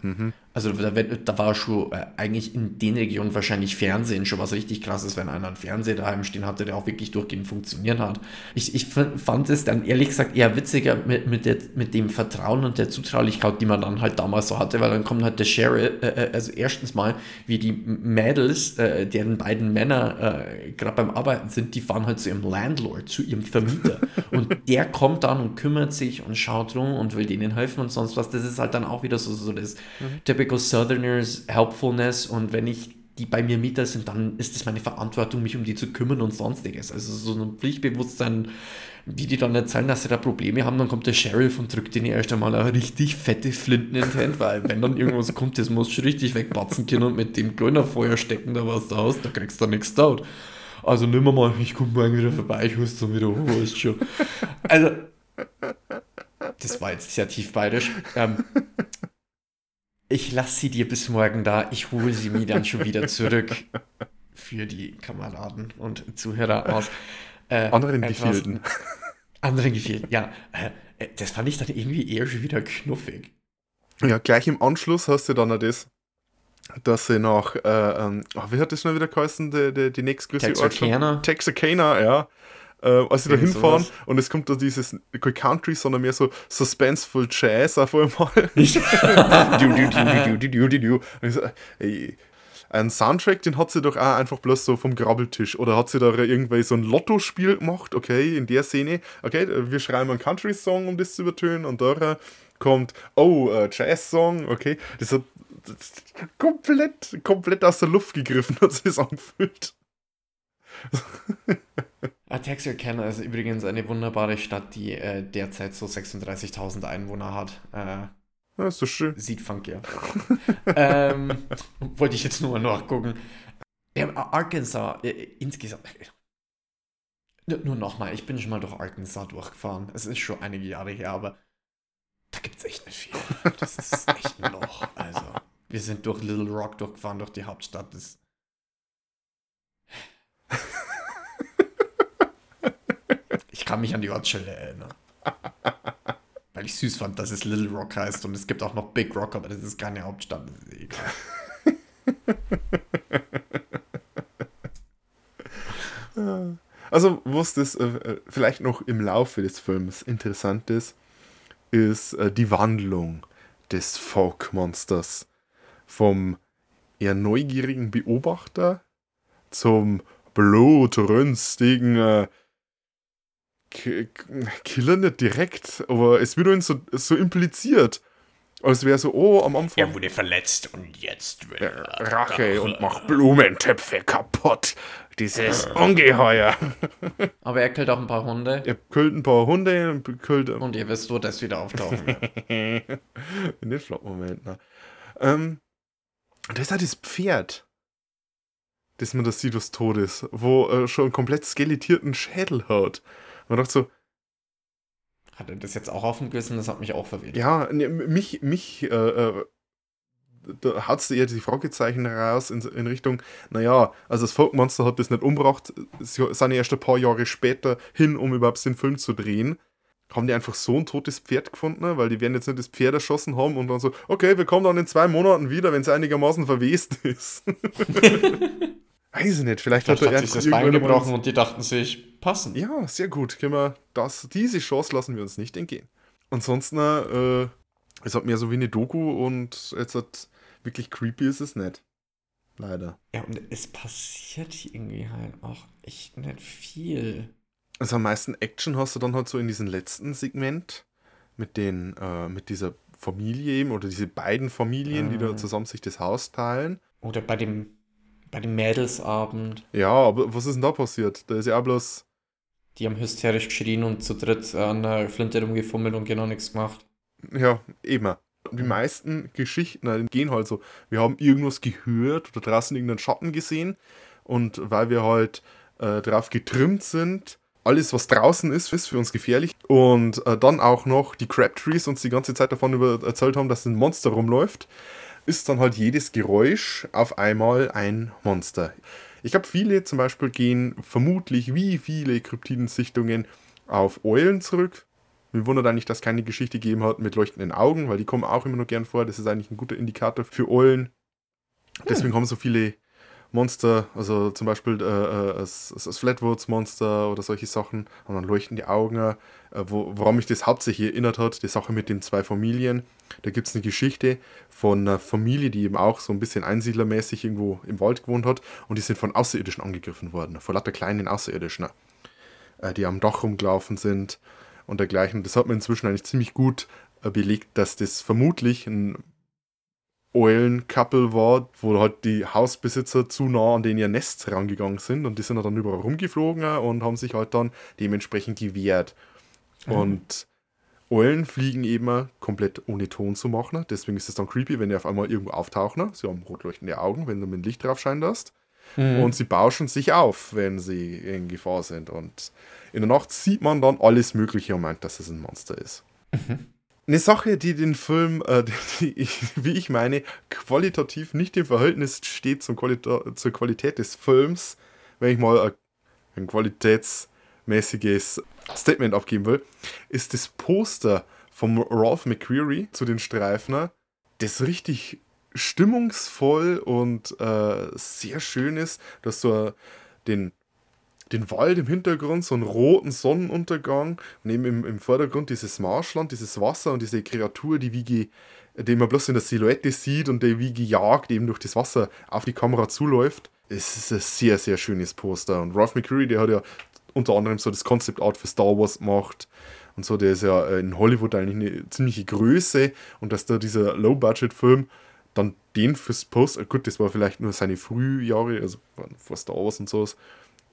Also da, da war schon äh, eigentlich in den Regionen wahrscheinlich Fernsehen schon was richtig krasses, wenn einer einen Fernseher daheim stehen hatte, der auch wirklich durchgehend funktionieren hat. Ich, ich fand es dann ehrlich gesagt eher witziger mit, mit, der, mit dem Vertrauen und der Zutraulichkeit, die man dann halt damals so hatte, weil dann kommt halt der Sheriff, äh, äh, also erstens mal, wie die Mädels, äh, deren beiden Männer äh, gerade beim Arbeiten sind, die fahren halt zu ihrem Landlord, zu ihrem Vermieter. und der kommt dann und kümmert sich und schaut rum und will denen helfen und sonst was. Das ist halt dann auch wieder so, so das typical Southerners Helpfulness und wenn ich die bei mir Mieter sind, dann ist es meine Verantwortung, mich um die zu kümmern und sonstiges. Also so ein Pflichtbewusstsein, wie die dann erzählen, dass sie da Probleme haben, dann kommt der Sheriff und drückt denen erst einmal eine richtig fette Flinten in die Hand, weil wenn dann irgendwas kommt, das musst du richtig wegbatzen können und mit dem Gönnerfeuer stecken da was aus, da kriegst du nichts dort. Also nimm mal, ich komme morgen wieder vorbei, ich muss dann wieder hoch, ist schon. Also, das war jetzt sehr tief bayerisch. Ähm, ich lasse sie dir bis morgen da. Ich hole sie mir dann schon wieder zurück für die Kameraden und Zuhörer aus. Äh, Anderen Gefilden. Anderen gefehlt, ja. Äh, äh, das fand ich dann irgendwie eher schon wieder knuffig. Ja, gleich im Anschluss hast du dann auch das, dass sie nach, äh, ähm, oh, wie hat das schon wieder geheißen, die, die, die nächstgrößte Texarkana? Texarkana, ja. Äh, als sie da hinfahren sowas. und es kommt da dieses kein Country, sondern mehr so suspenseful Jazz auf einmal. so, ey, ein Soundtrack, den hat sie doch auch einfach bloß so vom Grabbeltisch. Oder hat sie da irgendwie so ein Lottospiel gemacht, okay, in der Szene. Okay, wir schreiben einen Country-Song, um das zu übertönen. Und da kommt, oh, äh, Jazz-Song, okay. Das hat das komplett, komplett aus der Luft gegriffen, hat sie es angefühlt. Ah, Texarkana ist übrigens eine wunderbare Stadt, die äh, derzeit so 36.000 Einwohner hat. Äh, Ja, ist so schön. sieht funky aus. ähm, wollte ich jetzt nur mal nachgucken. Ja, Arkansas, äh, insgesamt. Nur, nur nochmal, ich bin schon mal durch Arkansas durchgefahren. Es ist schon einige Jahre her, aber da gibt es echt nicht viel. Das ist echt ein Loch. Also, wir sind durch Little Rock durchgefahren, durch die Hauptstadt. Das ich kann mich an die Ortsstelle erinnern. Weil ich süß fand, dass es Little Rock heißt und es gibt auch noch Big Rock, aber das ist keine Hauptstadt. Das ist eh egal. Also, was das äh, vielleicht noch im Laufe des Films interessant ist, ist äh, die Wandlung des Folk-Monsters vom eher neugierigen Beobachter zum blutrünstigen äh, Killer nicht direkt, aber es wird uns so, so impliziert. Als wäre so, oh, am Anfang. wurde verletzt und jetzt will Rache und macht Blumentöpfe kaputt. Dieses Ungeheuer. Aber er killt auch ein paar Hunde Er killt ein paar Hunde und killt und ihr wisst, wo das wieder auftauchen wird. in den Flop-Moment. Ne? Ähm, das ist halt das Pferd, das man das sieht, was tot ist, wo äh, schon einen komplett skeletierten Schädel hat. Man dachte so, Hat er das jetzt auch auf dem Gewissen? Das hat mich auch verwirrt. ja, ne, mich, mich, äh, äh, da hat eher die Fragezeichen raus in, in Richtung, naja, also das Folkmonster hat das nicht umgebracht, sie sind ja erst ein paar Jahre später hin, um überhaupt den Film zu drehen. Haben die einfach so ein totes Pferd gefunden, ne? weil die werden jetzt nicht das Pferd erschossen haben und dann so, okay, wir kommen dann in zwei Monaten wieder, wenn es einigermaßen verwest ist. Weiß ich nicht, vielleicht, Vielleicht hat er sich das Bein gebrochen und die dachten sich, passen. Ja, sehr gut. Können wir das, diese Chance lassen wir uns nicht entgehen. Ansonsten, äh, es hat mehr so wie eine Doku und jetzt hat wirklich creepy ist es nicht. Leider. Ja, und es passiert irgendwie halt auch echt nicht viel. Also am meisten Action hast du dann halt so in diesem letzten Segment mit den, äh, mit dieser Familie eben oder diese beiden Familien, die da Ah. zusammen sich das Haus teilen. Oder bei dem, bei dem Mädelsabend, Ja, aber was ist denn da passiert? Da ist ja auch bloß, die haben hysterisch geschrien und zu dritt an der Flinte rumgefummelt und genau nichts gemacht. ja, eben. Die meisten Geschichten gehen halt so, wir haben irgendwas gehört oder draußen irgendeinen Schatten gesehen und weil wir halt äh, drauf getrimmt sind, alles was draußen ist, ist für uns gefährlich und äh, dann auch noch die Crabtrees uns die ganze Zeit davon über erzählt haben, dass ein Monster rumläuft, ist dann halt jedes Geräusch auf einmal ein Monster. Ich glaube, viele zum Beispiel gehen vermutlich wie viele Kryptidensichtungen auf Eulen zurück. Mir wundert eigentlich, dass keine Geschichte gegeben hat mit leuchtenden Augen, weil die kommen auch immer nur gern vor. Das ist eigentlich ein guter Indikator für Eulen. Deswegen haben so viele Monster, also zum Beispiel äh, äh, das, Flatwoods-Monster oder solche Sachen, haben dann leuchtende Augen. Äh, wo, woran mich das hauptsächlich erinnert hat, die Sache mit den zwei Familien. Da gibt es eine Geschichte von einer Familie, die eben auch so ein bisschen einsiedlermäßig irgendwo im Wald gewohnt hat und die sind von Außerirdischen angegriffen worden, von lauter kleinen Außerirdischen, äh, die am Dach rumgelaufen sind und dergleichen. Das hat man inzwischen eigentlich ziemlich gut äh, belegt, dass das vermutlich ein Eulen-Couple war, wo halt die Hausbesitzer zu nah an den ihr Nest rangegangen sind und die sind dann überall rumgeflogen und haben sich halt dann dementsprechend gewehrt. Und Eulen fliegen eben komplett ohne Ton zu machen. Deswegen ist es dann creepy, wenn die auf einmal irgendwo auftauchen. Sie haben rot leuchtende Augen, wenn du mit Licht drauf scheinen lässt. Und sie bauschen sich auf, wenn sie in Gefahr sind. Und in der Nacht sieht man dann alles Mögliche und meint, dass es ein Monster ist. Eine Sache, die den Film, äh, die ich, wie ich meine, qualitativ nicht im Verhältnis steht zum Qualita zur Qualität des Films, wenn ich mal ein, ein qualitätsmäßiges Statement abgeben will, ist das Poster vom Ralph McQuarrie zu den Streifner das richtig stimmungsvoll und äh, sehr schön ist, dass so den, den Wald im Hintergrund, so einen roten Sonnenuntergang und eben im, im Vordergrund dieses Marschland, dieses Wasser und diese Kreatur, die wie die man bloß in der Silhouette sieht und die wie gejagt eben durch das Wasser auf die Kamera zuläuft. Es ist ein sehr, sehr schönes Poster. Und Ralph McCurry, der hat ja unter anderem so das Concept Art für Star Wars gemacht und so, der ist ja äh, in Hollywood eigentlich eine ziemliche Größe und dass da dieser Low-Budget-Film dann den fürs Poster, gut, das war vielleicht nur seine Frühjahre, also vor Star Wars und sowas,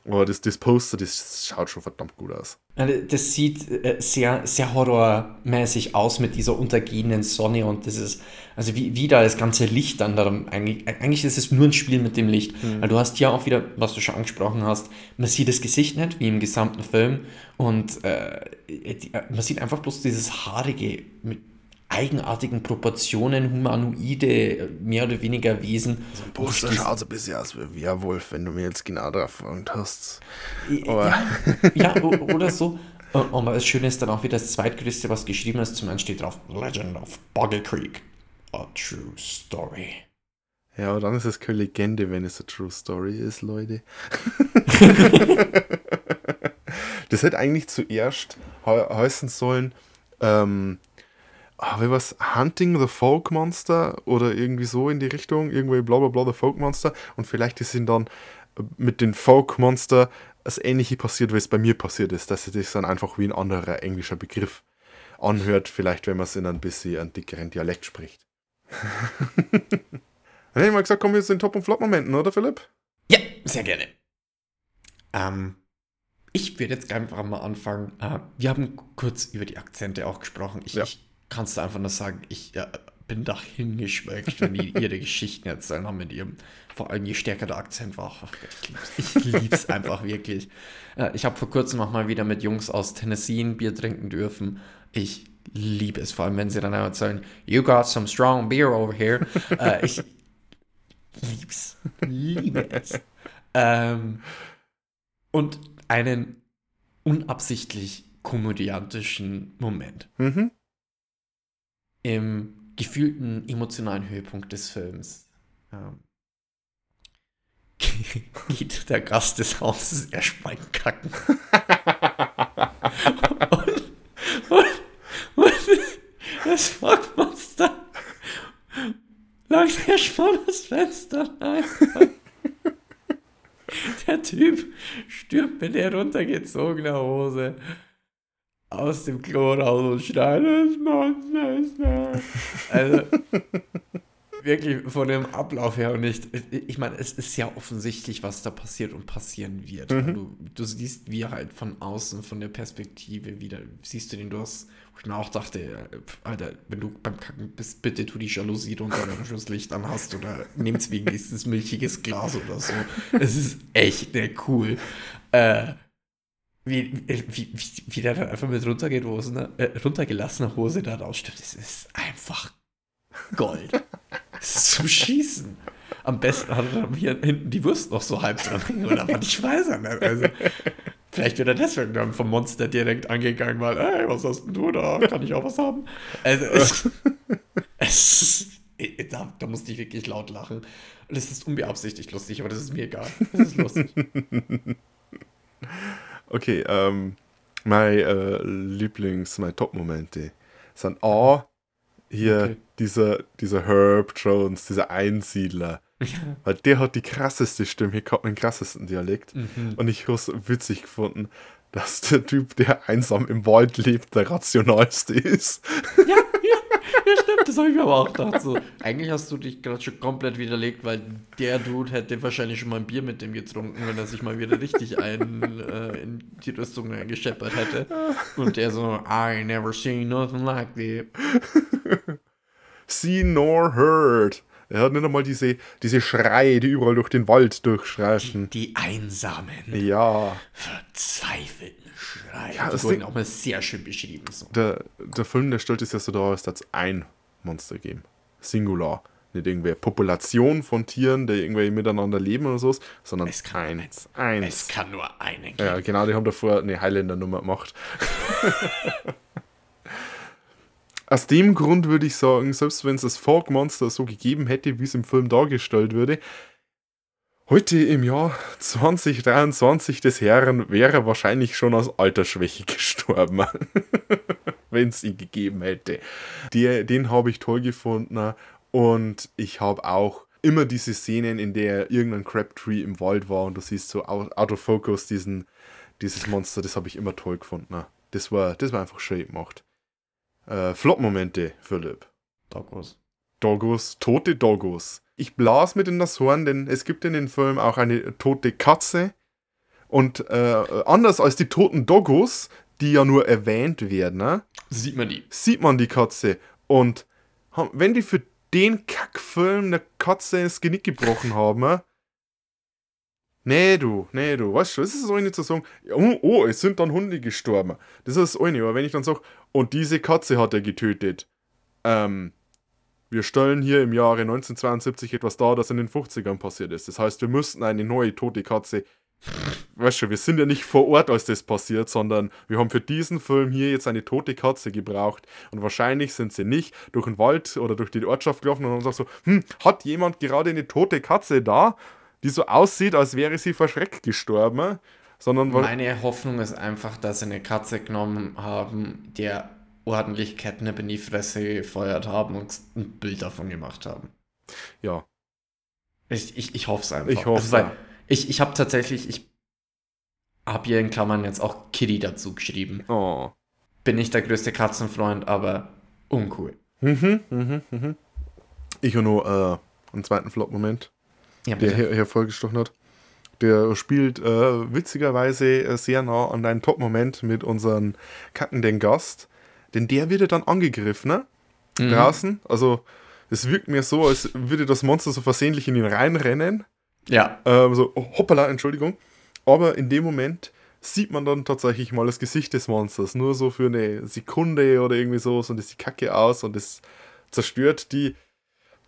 aber das, das Poster, das schaut schon verdammt gut aus. Das sieht äh, sehr, sehr horrormäßig aus mit dieser untergehenden Sonne und das ist, also wie, wie da das ganze Licht dann darum, eigentlich, eigentlich ist es nur ein Spiel mit dem Licht. Weil du hast ja auch wieder, was du schon angesprochen hast, man sieht das Gesicht nicht, wie im gesamten Film und äh, die, man sieht einfach bloß dieses haarige, mit eigenartigen Proportionen, humanoide, mehr oder weniger Wesen. Poster Durch schaut so ein bisschen aus wie ein Werwolf, wenn du mir jetzt genau drauf gefragt hast. Aber- Ja, ja, oder so. Und und das Schöne ist dann auch wieder das zweitgrößte, was geschrieben ist. Zum einen steht drauf Legend of Boggle Creek. A true story. Ja, aber dann ist es keine Legende, wenn es eine True Story ist, Leute. das hätte eigentlich zuerst he heißen sollen, ähm, ah, wie war's? Hunting the Folk Monster oder irgendwie so in die Richtung, irgendwie bla bla bla the Folk Monster und vielleicht ist ihnen dann mit den Folk Monster das ähnliche passiert, wie es bei mir passiert ist, dass es sich dann einfach wie ein anderer englischer Begriff anhört, vielleicht wenn man es in ein bisschen einen dickeren Dialekt spricht. Dann hätte ich mal gesagt, kommen wir jetzt zu den Top- und Flop-Momenten, oder Philipp? Ja, sehr gerne. Ähm, ich würde jetzt einfach mal anfangen. Äh, wir haben kurz über die Akzente auch gesprochen. Ich, Ja. ich kann es einfach nur sagen, ich äh, bin dahin geschmeckt, wenn die ihre Geschichten erzählen haben mit ihrem, vor allem je stärker der Akzent war. Ach ich lieb's, ich lieb's einfach wirklich. Äh, ich habe vor kurzem auch mal wieder mit Jungs aus Tennessee ein Bier trinken dürfen. Ich liebe es, vor allem wenn sie dann erzählen, you got some strong beer over here. äh, ich lieb's, liebe es. Ähm, und einen unabsichtlich komödiantischen Moment. Mhm. Im gefühlten emotionalen Höhepunkt des Films ähm, geht der Gast des Hauses erstmal kacken. und, und, und das Fuckmonster langt erstmal das Fenster ein. Der Typ stürmt mit der runtergezogenen Hose aus dem Klo raus und schreit, das Monster ist da. Also, wirklich von dem Ablauf her und nicht, ich meine, es ist ja offensichtlich, was da passiert und passieren wird. Du, du siehst, wie halt von außen, von der Perspektive wieder, siehst du den, du hast, wo ich mir auch dachte, äh, Alter, wenn du beim Kacken bist, bitte tu die Jalousie runter, wenn du das Licht an hast oder nimm's wegen dieses milchiges Glas oder so. Es ist echt ne, cool. Äh, wie, wie, wie, wie der dann einfach mit runtergeht, Hose, äh, runtergelassener Hose da rausstimmt, das ist einfach Gold. Zum Schießen. Am besten hat er hier hinten die Wurst noch so halb dran oder was ich weiß ja nicht. Also, vielleicht wird er deswegen dann vom Monster direkt angegangen, weil, ey, was hast denn du da? Kann ich auch was haben? Also, es, es da, da musste ich wirklich laut lachen. Und es ist unbeabsichtigt lustig, aber das ist mir egal. Das ist lustig. Okay, ähm, mein äh, Lieblings-, meine Top-Momente sind A, hier Okay. dieser, dieser Herb Jones, dieser Einsiedler. Weil der hat die krasseste Stimme, hier kommt den krassesten Dialekt. Mhm. Und ich habe es witzig gefunden, dass der Typ, der einsam im Wald lebt, der rationalste ist. Ja, ja, ja, stimmt, das habe ich mir aber auch gedacht. So. Eigentlich hast du dich gerade schon komplett widerlegt, weil der Dude hätte wahrscheinlich schon mal ein Bier mit dem getrunken, wenn er sich mal wieder richtig ein, äh, in die Rüstung gescheppert hätte. Und der so, I never seen nothing like that. See nor heard. Er hat nicht einmal diese, diese Schreie, die überall durch den Wald durchschreiten. Die einsamen, Ja, verzweifelten Ja, die das wurden Ding- auch mal sehr schön beschrieben. So. der, der Film, der stellt es ja so dar, dass es ein Monster geben. Singular. Nicht irgendwer Population von Tieren, die irgendwie miteinander leben oder so, sondern Es kann eins. Eins. Es kann nur einen geben. Ja, genau, die haben davor eine Highlander-Nummer gemacht. Aus dem Grund würde ich sagen, selbst wenn es das Fork Monster so gegeben hätte, wie es im Film dargestellt würde, heute im Jahr 2023 des Herren wäre wahrscheinlich schon aus Altersschwäche gestorben, wenn es ihn gegeben hätte. Der, den habe ich toll gefunden und ich habe auch immer diese Szenen, in der irgendein Crabtree im Wald war und du siehst so out of focus diesen, dieses Monster, das habe ich immer toll gefunden. Das war, das war einfach schön gemacht. Äh, Flop-Momente, Philipp. Doggos. Doggos, tote Doggos. Ich blas mit in das Horn, denn es gibt in den Film auch eine tote Katze. Und äh, anders als die toten Doggos, die ja nur erwähnt werden, ne, Sieht man die. sieht man die Katze. Und wenn die für den Kackfilm eine Katze ins Genick gebrochen haben, ne? Nee, du, nee, du, weißt du, das ist so eine zu sagen, oh, oh, es sind dann Hunde gestorben. Das ist das eine, aber wenn ich dann sage, und diese Katze hat er getötet, ähm, wir stellen hier im Jahre 1972 etwas dar, das in den 50ern passiert ist. Das heißt, wir müssten eine neue tote Katze. Weißt du, wir sind ja nicht vor Ort, als das passiert, sondern wir haben für diesen Film hier jetzt eine tote Katze gebraucht. Und wahrscheinlich sind sie nicht durch den Wald oder durch die Ortschaft gelaufen und haben gesagt so, hm, hat jemand gerade eine tote Katze da, die so aussieht, als wäre sie vor Schreck gestorben? Sondern Meine Hoffnung ist einfach, dass sie eine Katze genommen haben, der ordentlich Catnip in die Fresse gefeuert haben und ein Bild davon gemacht haben. ja, Ich, ich, ich hoffe es einfach. Ich hoff's also, auch. ich, ich habe tatsächlich, ich habe hier in Klammern jetzt auch Kitty dazu geschrieben. oh. Bin nicht der größte Katzenfreund, aber uncool. Mhm, mhm, mhm. Ich habe noch äh, einen zweiten Flop-Moment. Ja, der her hervorgestochen hat. Der spielt äh, witzigerweise äh, sehr nah an deinen Top-Moment mit unserem kackenden Gast. Denn der wird ja dann angegriffen, ne? Mhm. Draußen. Also, es wirkt mir so, als würde das Monster so versehentlich in ihn reinrennen. Ja, Ähm, so, oh, hoppala, Entschuldigung. Aber in dem Moment sieht man dann tatsächlich mal das Gesicht des Monsters. Nur so für eine Sekunde oder irgendwie so. Und es sieht kacke aus und es zerstört die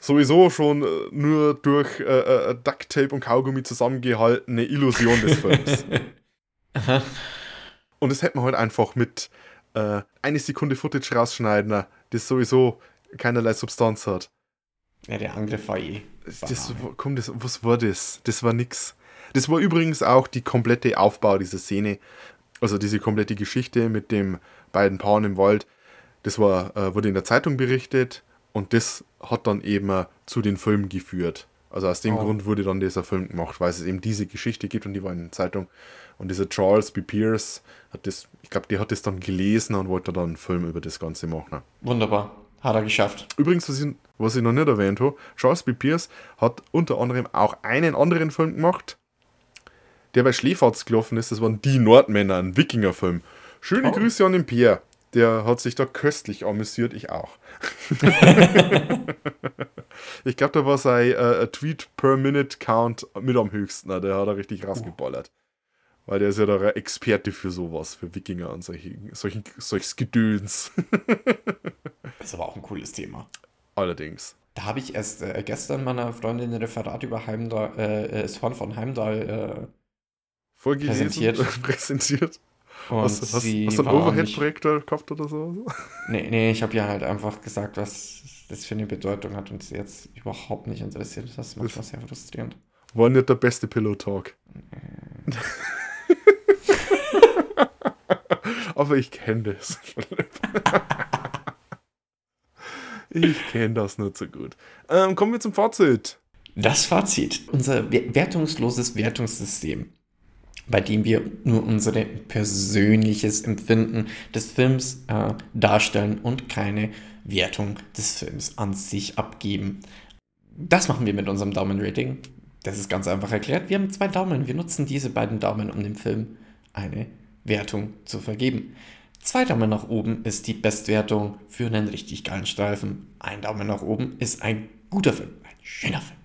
sowieso schon äh, nur durch äh, äh, Ducktape und Kaugummi zusammengehaltene Illusion des Films. und das hätte man halt einfach mit äh, eine Sekunde Footage rausschneiden, das sowieso keinerlei Substanz hat. ja der Angriff war eh. Das, komm, das, was war das? Das war nix. Das war übrigens auch die komplette Aufbau dieser Szene. Also diese komplette Geschichte mit den beiden Paaren im Wald. Das war, äh, wurde in der Zeitung berichtet und das hat dann eben äh, zu den Filmen geführt. Also aus dem Oh. Grund wurde dann dieser Film gemacht, weil es eben diese Geschichte gibt und die war in der Zeitung. Und dieser Charles B. Pierce hat das, ich glaube, der hat das dann gelesen und wollte dann einen Film über das Ganze machen. Wunderbar. Hat er geschafft. Übrigens, was ich, was ich noch nicht erwähnt habe, Charles B. Pierce hat unter anderem auch einen anderen Film gemacht, der bei Schläferz gelaufen ist. Das waren Die Nordmänner, ein Wikingerfilm. Schöne Oh. Grüße an den Pierre. Der hat sich da köstlich amüsiert, ich auch. ich glaube, da war sein äh, Tweet per Minute Count mit am höchsten. Der hat er richtig rausgeballert. Weil der ist ja da ein Experte für sowas, für Wikinger und solche, solchen, solches Gedöns. Das ist aber auch ein cooles Thema. Allerdings. Da habe ich erst äh, gestern meiner Freundin ein Referat über Heimdall, äh, das Horn von Heimdall vorgelesen, Präsentiert. präsentiert. Und Hast, hast, hast du einen Overhead-Projektor gehabt oder so? Nee, nee, ich habe ja halt einfach gesagt, was das für eine Bedeutung hat und sie jetzt überhaupt nicht interessiert. Das ist manchmal sehr frustrierend. War nicht der beste Pillow-Talk. Aber ich kenne das. Ich kenne das nicht so gut. Ähm, kommen wir zum Fazit. Das Fazit. Unser wer- wertungsloses Wertungssystem, bei dem wir nur unser persönliches Empfinden des Films äh, darstellen und keine Wertung des Films an sich abgeben. Das machen wir mit unserem Daumenrating. Das ist ganz einfach erklärt. Wir haben zwei Daumen. Wir nutzen diese beiden Daumen, um dem Film eine Wertung zu vergeben. Zwei Daumen nach oben ist die Bestwertung für einen richtig geilen Streifen. Ein Daumen nach oben ist ein guter Film, ein schöner Film.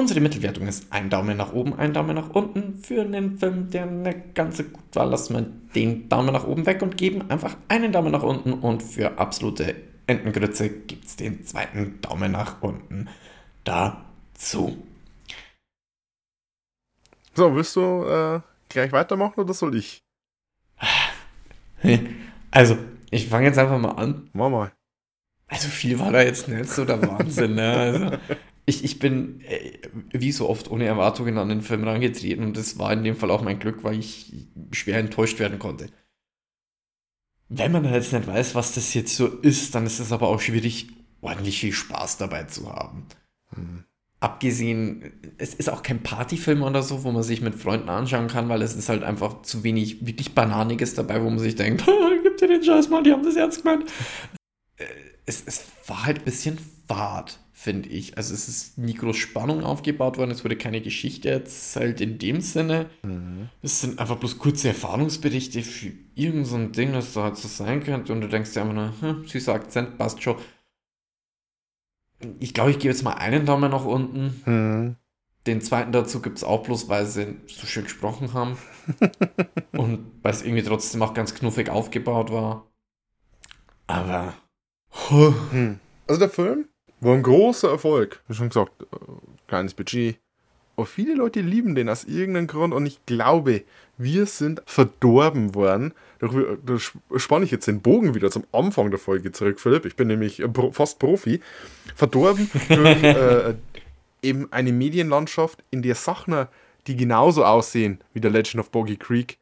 Unsere Mittelwertung ist ein Daumen nach oben, ein Daumen nach unten. Für einen Film, der nicht ganz so gut war, lassen wir den Daumen nach oben weg und geben einfach einen Daumen nach unten. Und für absolute Entengrütze gibt es den zweiten Daumen nach unten dazu. So, willst du äh, gleich weitermachen oder soll ich? Also, ich fange jetzt einfach mal an. Mach mal. Also viel war da jetzt nicht so der Wahnsinn. Ne? Also ich, ich bin äh, wie so oft ohne Erwartungen an den Film rangetreten und das war in dem Fall auch mein Glück, weil ich schwer enttäuscht werden konnte. Wenn man jetzt nicht weiß, was das jetzt so ist, dann ist es aber auch schwierig, ordentlich viel Spaß dabei zu haben. Abgesehen, es ist auch kein Partyfilm oder so, wo man sich mit Freunden anschauen kann, weil es ist halt einfach zu wenig wirklich Bananiges dabei, wo man sich denkt, gib dir den Scheiß mal, die haben das ernst gemeint. Äh, Es, es war halt ein bisschen fad, finde ich. Also es ist nie groß Spannung aufgebaut worden, es wurde keine Geschichte erzählt in dem Sinne. Es sind einfach bloß kurze Erfahrungsberichte für irgend so Ding, das da halt so sein könnte und du denkst dir einfach nur, hm, süßer Akzent, passt schon. Ich glaube, ich gebe jetzt mal einen Daumen nach unten. Hm. Den zweiten dazu gibt es auch bloß, weil sie so schön gesprochen haben. und weil es irgendwie trotzdem auch ganz knuffig aufgebaut war. Aber. Also der Film war ein großer Erfolg. Wie schon gesagt, äh, kleines Budget. Aber viele Leute lieben den aus irgendeinem Grund und ich glaube, wir sind verdorben worden. Da, da spanne ich jetzt den Bogen wieder zum Anfang der Folge zurück, Philipp. Ich bin nämlich äh, fast Profi. Verdorben durch äh, eben eine Medienlandschaft, in der Sachen, die genauso aussehen wie der Legend of Boggy Creek,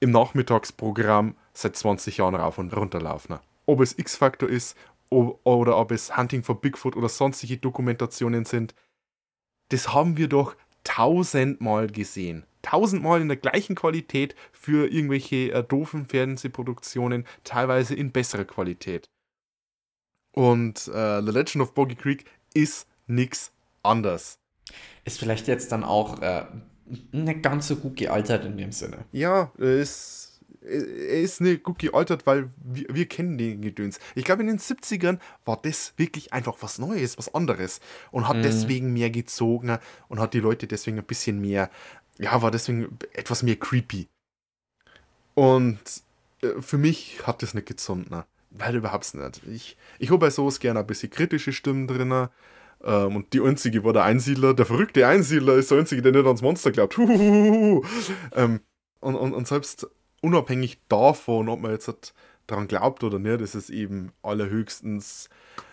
im Nachmittagsprogramm seit 20 Jahren rauf und runter laufen. Ob es X-Factor ist oder ob es Hunting for Bigfoot oder sonstige Dokumentationen sind, das haben wir doch tausendmal gesehen. Tausendmal in der gleichen Qualität für irgendwelche äh, doofen Fernsehproduktionen, teilweise in besserer Qualität. Und äh, The Legend of Boggy Creek ist nix anders. Ist vielleicht jetzt dann auch äh, nicht ganz so gut gealtert in dem Sinne. Ja, ist, er ist nicht gut gealtert, weil wir, wir kennen den Gedöns. Ich glaube, in den 70ern war das wirklich einfach was Neues, was anderes. Und hat deswegen mehr gezogen und hat die Leute deswegen ein bisschen mehr, ja, war deswegen etwas mehr creepy. Und äh, für mich hat das nicht gezogen, ne? weil überhaupt nicht. Ich, ich habe bei sowas gerne ein bisschen kritische Stimmen drin. Ähm, und die einzige war der Einsiedler, der verrückte Einsiedler ist der einzige, der nicht ans Monster glaubt. Huhuhuhu. Ähm, und, und, und selbst unabhängig davon, ob man jetzt daran glaubt oder nicht, ist es eben allerhöchstens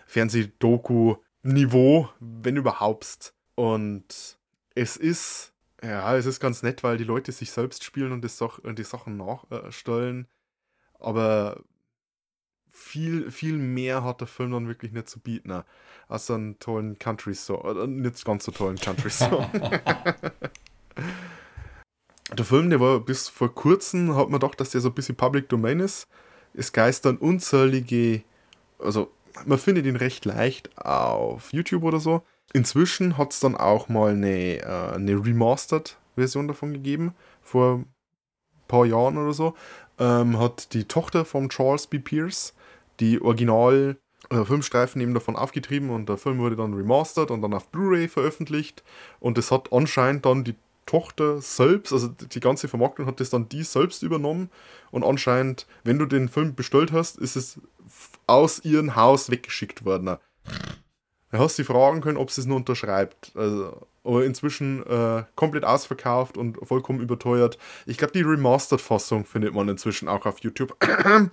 Fernsehdoku-Niveau, wenn überhaupt. Und es ist, ja, es ist ganz nett, weil die Leute sich selbst spielen und, die Sachen nachstellen. Aber viel, viel mehr hat der Film dann wirklich nicht zu bieten, ne? als einen tollen Country-Song, oder nicht ganz so tollen Country-Song. der Film, der war bis vor kurzem, hat man gedacht, dass der so ein bisschen Public Domain ist. Es geistern unzählige, also man findet ihn recht leicht auf YouTube oder so. Inzwischen hat es dann auch mal eine, äh, eine Remastered-Version davon gegeben, vor ein paar Jahren oder so. Ähm, hat die Tochter von Charles B. Pierce die Original äh, Filmstreifen eben davon aufgetrieben und der Film wurde dann remastered und dann auf Blu-ray veröffentlicht und es hat anscheinend dann die Tochter selbst, also die ganze Vermarktung hat das dann die selbst übernommen und anscheinend, wenn du den Film bestellt hast, ist es aus ihrem Haus weggeschickt worden. Du hast sie fragen können, ob sie es nur unterschreibt. Also, aber inzwischen äh, komplett ausverkauft und vollkommen überteuert. Ich glaube, die Remastered-Fassung findet man inzwischen auch auf YouTube.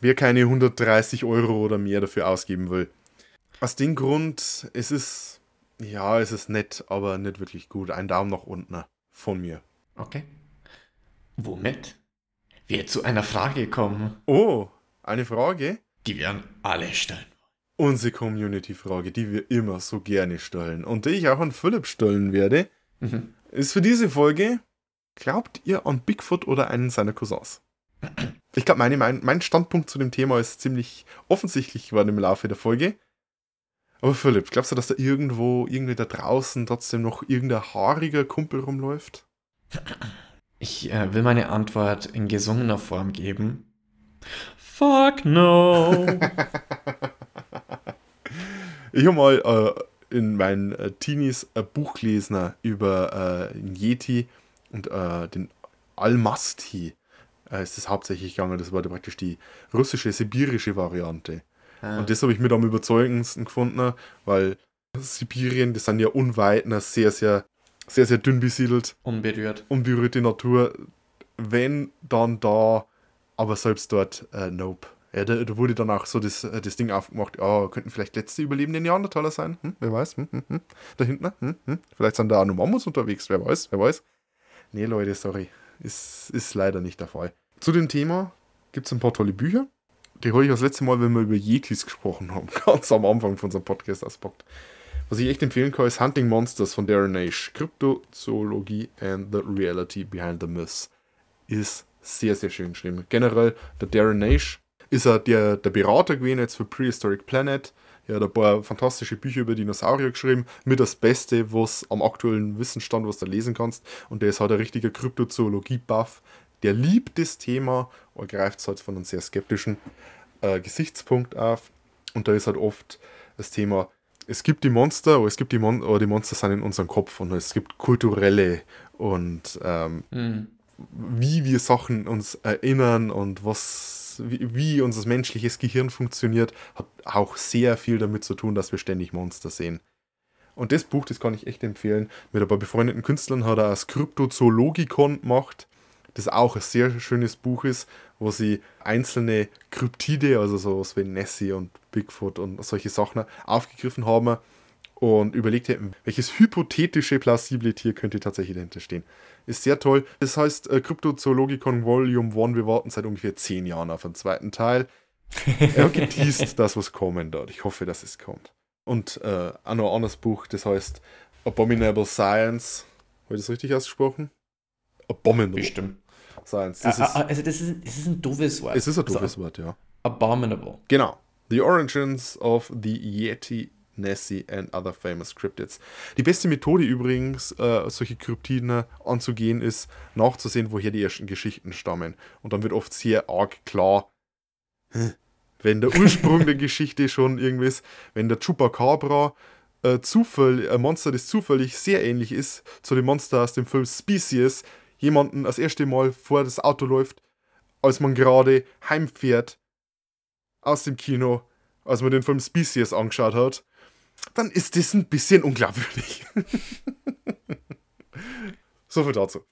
Wer keine 130 Euro oder mehr dafür ausgeben will. Aus dem Grund, es ist, ja, es ist nett, aber nicht wirklich gut. Ein Daumen nach unten von mir. Okay. Womit wir zu einer Frage kommen, Oh, eine Frage? die wir an alle stellen. Unsere Community-Frage, die wir immer so gerne stellen und die ich auch an Philipp stellen werde, Mhm. ist für diese Folge, glaubt ihr an Bigfoot oder einen seiner Cousins? Ich glaube, mein, mein Standpunkt zu dem Thema ist ziemlich offensichtlich geworden im Laufe der Folge. Aber Philipp, glaubst du, dass da irgendwo, irgendwie da draußen trotzdem noch irgendein haariger Kumpel rumläuft? Ich äh, will meine Antwort in gesungener Form geben. Fuck no. Ich habe mal äh, in meinen äh, Teenies ein Buch gelesen über äh, einen Yeti und äh, den Almasti. Äh, ist das hauptsächlich gegangen. Das war praktisch die russische, sibirische Variante. Und das habe ich mit am überzeugendsten gefunden, weil Sibirien, das sind ja unweit, ne, sehr, sehr, sehr, sehr dünn besiedelt, Unberührt. unberührte Natur. Wenn, dann da, aber selbst dort, äh, nope. Ja, da, da wurde dann auch so das, äh, das Ding aufgemacht, ja, könnten vielleicht letzte überlebende Neandertaler sein, hm, wer weiß, hm, hm, hm. da hinten, hm, hm. vielleicht sind da auch noch Mammuts unterwegs, wer weiß, wer weiß. Nee, Leute, sorry, ist, ist leider nicht der Fall. Zu dem Thema gibt es ein paar tolle Bücher. Die habe ich das letzte Mal, wenn wir über Yetis gesprochen haben, ganz am Anfang von unserem Podcast auspackt. Was ich echt empfehlen kann, ist Hunting Monsters von Darren Naish. Kryptozoologie and the Reality Behind the Myths. Ist sehr, sehr schön geschrieben. Generell, der Darren Naish ist er der, der Berater gewesen jetzt für Prehistoric Planet. Er hat ein paar fantastische Bücher über Dinosaurier geschrieben, mit das Beste, was am aktuellen Wissensstand, was du lesen kannst. Und der ist halt ein richtiger Kryptozoologie-Buff. Der liebt das Thema und greift es halt von einem sehr skeptischen äh, Gesichtspunkt auf. Und da ist halt oft das Thema, es gibt die Monster, aber es gibt die, Mon aber die Monster sind in unserem Kopf und es gibt kulturelle und ähm, Mhm. wie wir Sachen uns erinnern und was, wie, wie unser menschliches Gehirn funktioniert, hat auch sehr viel damit zu tun, dass wir ständig Monster sehen. Und das Buch, das kann ich echt empfehlen. Mit ein paar befreundeten Künstlern hat er das Kryptozoologikon gemacht, das auch ein sehr schönes Buch ist, wo sie einzelne Kryptide, also sowas wie Nessie und Bigfoot und solche Sachen aufgegriffen haben und überlegt hätten, welches hypothetische plausible Tier könnte tatsächlich dahinter stehen. Ist sehr toll. Das heißt äh, Kryptozoologicon Volume 1. Wir warten seit ungefähr 10 Jahren auf den zweiten Teil. Er hat geteased, dass was kommen wird. Ich hoffe, dass es kommt. Und äh, auch noch ein anderes Buch, das heißt Abominable Science. Habe ich das richtig ausgesprochen? Abominable Bestimmt. Science. Das Ah, ist, ah, also das ist, das ist ein doofes Wort. es ist ein Also doofes Wort, ja. Abominable. Genau. The Origins of the Yeti, Nessie and other famous cryptids. Die beste Methode übrigens, äh, solche Kryptiden anzugehen, ist nachzusehen, woher die ersten Geschichten stammen. Und dann wird oft sehr arg klar, wenn der Ursprung der Geschichte schon irgendwie ist, wenn der Chupacabra äh, Zufall, ein Monster, das zufällig sehr ähnlich ist zu dem Monster aus dem Film Species, jemanden das erste Mal vor das Auto läuft, als man gerade heimfährt aus dem Kino, als man den Film Species angeschaut hat, dann ist das ein bisschen unglaubwürdig. so viel dazu.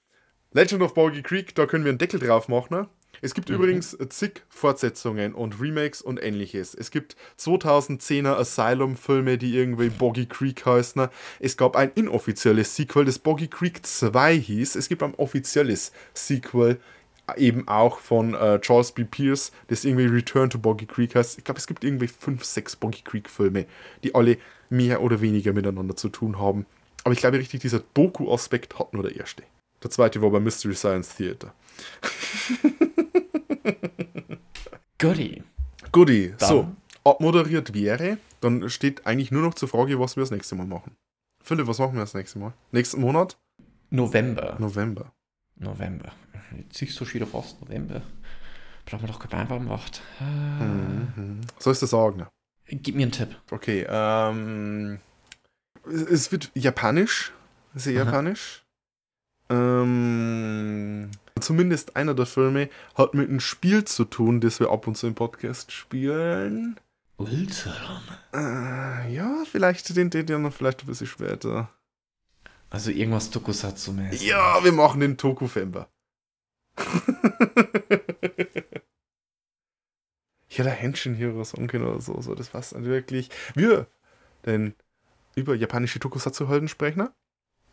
Legend of Boggy Creek, da können wir einen Deckel drauf machen. Es gibt übrigens zig Fortsetzungen und Remakes und ähnliches. Es gibt 2010er Asylum-Filme, die irgendwie Boggy Creek heißen. Es gab ein inoffizielles Sequel, das Boggy Creek 2 hieß. Es gibt ein offizielles Sequel, eben auch von äh, Charles B. Pierce, das irgendwie Return to Boggy Creek heißt. Ich glaube, es gibt irgendwie fünf, sechs Boggy Creek-Filme, die alle mehr oder weniger miteinander zu tun haben. Aber ich glaube richtig, dieser Doku-Aspekt hat nur der erste. Der zweite war bei Mystery Science Theater. Goodie. Goodie. Dann- So, abmoderiert wäre, dann steht eigentlich nur noch zur Frage, was wir das nächste Mal machen. Philipp, was machen wir das nächste Mal? Nächsten Monat? November. November. November. Jetzt siehst du schon wieder fast November. Brauchen wir doch keine Beinbaum macht. Sollst du sagen? Gib mir einen Tipp. Okay, ähm. Es es wird japanisch. Sehr Aha. japanisch. Ähm. Zumindest einer der Filme hat mit einem Spiel zu tun, das wir ab und zu im Podcast spielen. Ultron. Äh, ja, vielleicht den, den, den noch vielleicht ein bisschen später. Also irgendwas Tokusatsu-mäßig. Ja, wir machen den Toku-Fember. ja, der Henshin Heroes Onkel oder so, so, das war's dann wirklich. Wir denn über japanische Tokusatsu-Helden sprechen.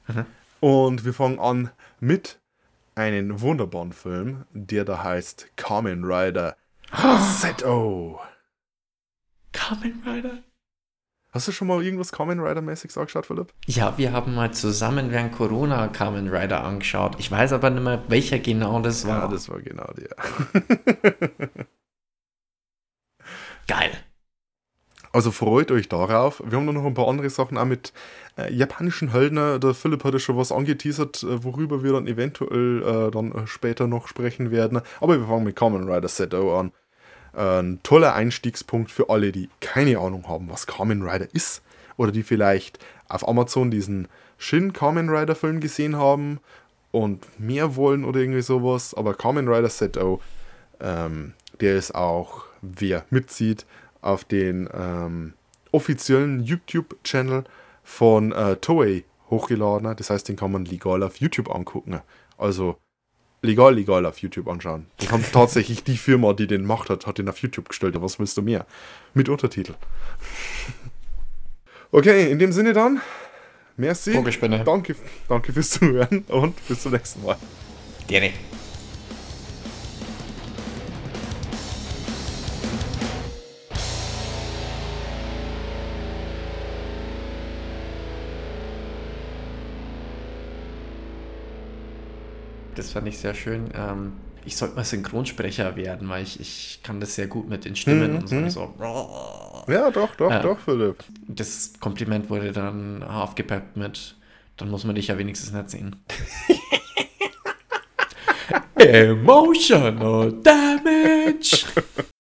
Mhm. Und wir fangen an mit einem wunderbaren Film, der da heißt Kamen Rider Z.O. Kamen Rider? Hast du schon mal irgendwas Kamen Rider-mäßiges angeschaut, Philipp? Ja, wir haben mal zusammen während Corona Kamen Rider angeschaut. Ich weiß aber nicht mehr, welcher genau das war. Ja, das war genau der. Geil. Also freut euch darauf. Wir haben noch ein paar andere Sachen auch mit äh, japanischen Helden. Der Philipp hatte schon was angeteasert, äh, worüber wir dann eventuell äh, dann äh, später noch sprechen werden. Aber wir fangen mit Kamen Rider ZO an. Äh, ein toller Einstiegspunkt für alle, die keine Ahnung haben, was Kamen Rider ist. Oder die vielleicht auf Amazon diesen Shin Kamen Rider Film gesehen haben und mehr wollen oder irgendwie sowas. Aber Kamen Rider ZO, ähm, der ist auch, wer mitzieht, auf den ähm, offiziellen YouTube-Channel von äh, Toei hochgeladen. Das heißt, den kann man legal auf YouTube angucken. Also legal, legal auf YouTube anschauen. Die haben tatsächlich die Firma, die den gemacht hat, hat den auf YouTube gestellt. Was willst du mehr? Mit Untertitel. Okay, in dem Sinne dann. Merci. Danke, danke fürs Zuhören und bis zum nächsten Mal. Gerne. Das fand ich sehr schön. Ähm, ich sollte mal Synchronsprecher werden, weil ich, ich kann das sehr gut mit den Stimmen und so. so. Ja, doch, doch, Ja. doch, Philipp. Das Kompliment wurde dann aufgepeppt mit, dann muss man dich ja wenigstens nicht sehen. Emotional Damage.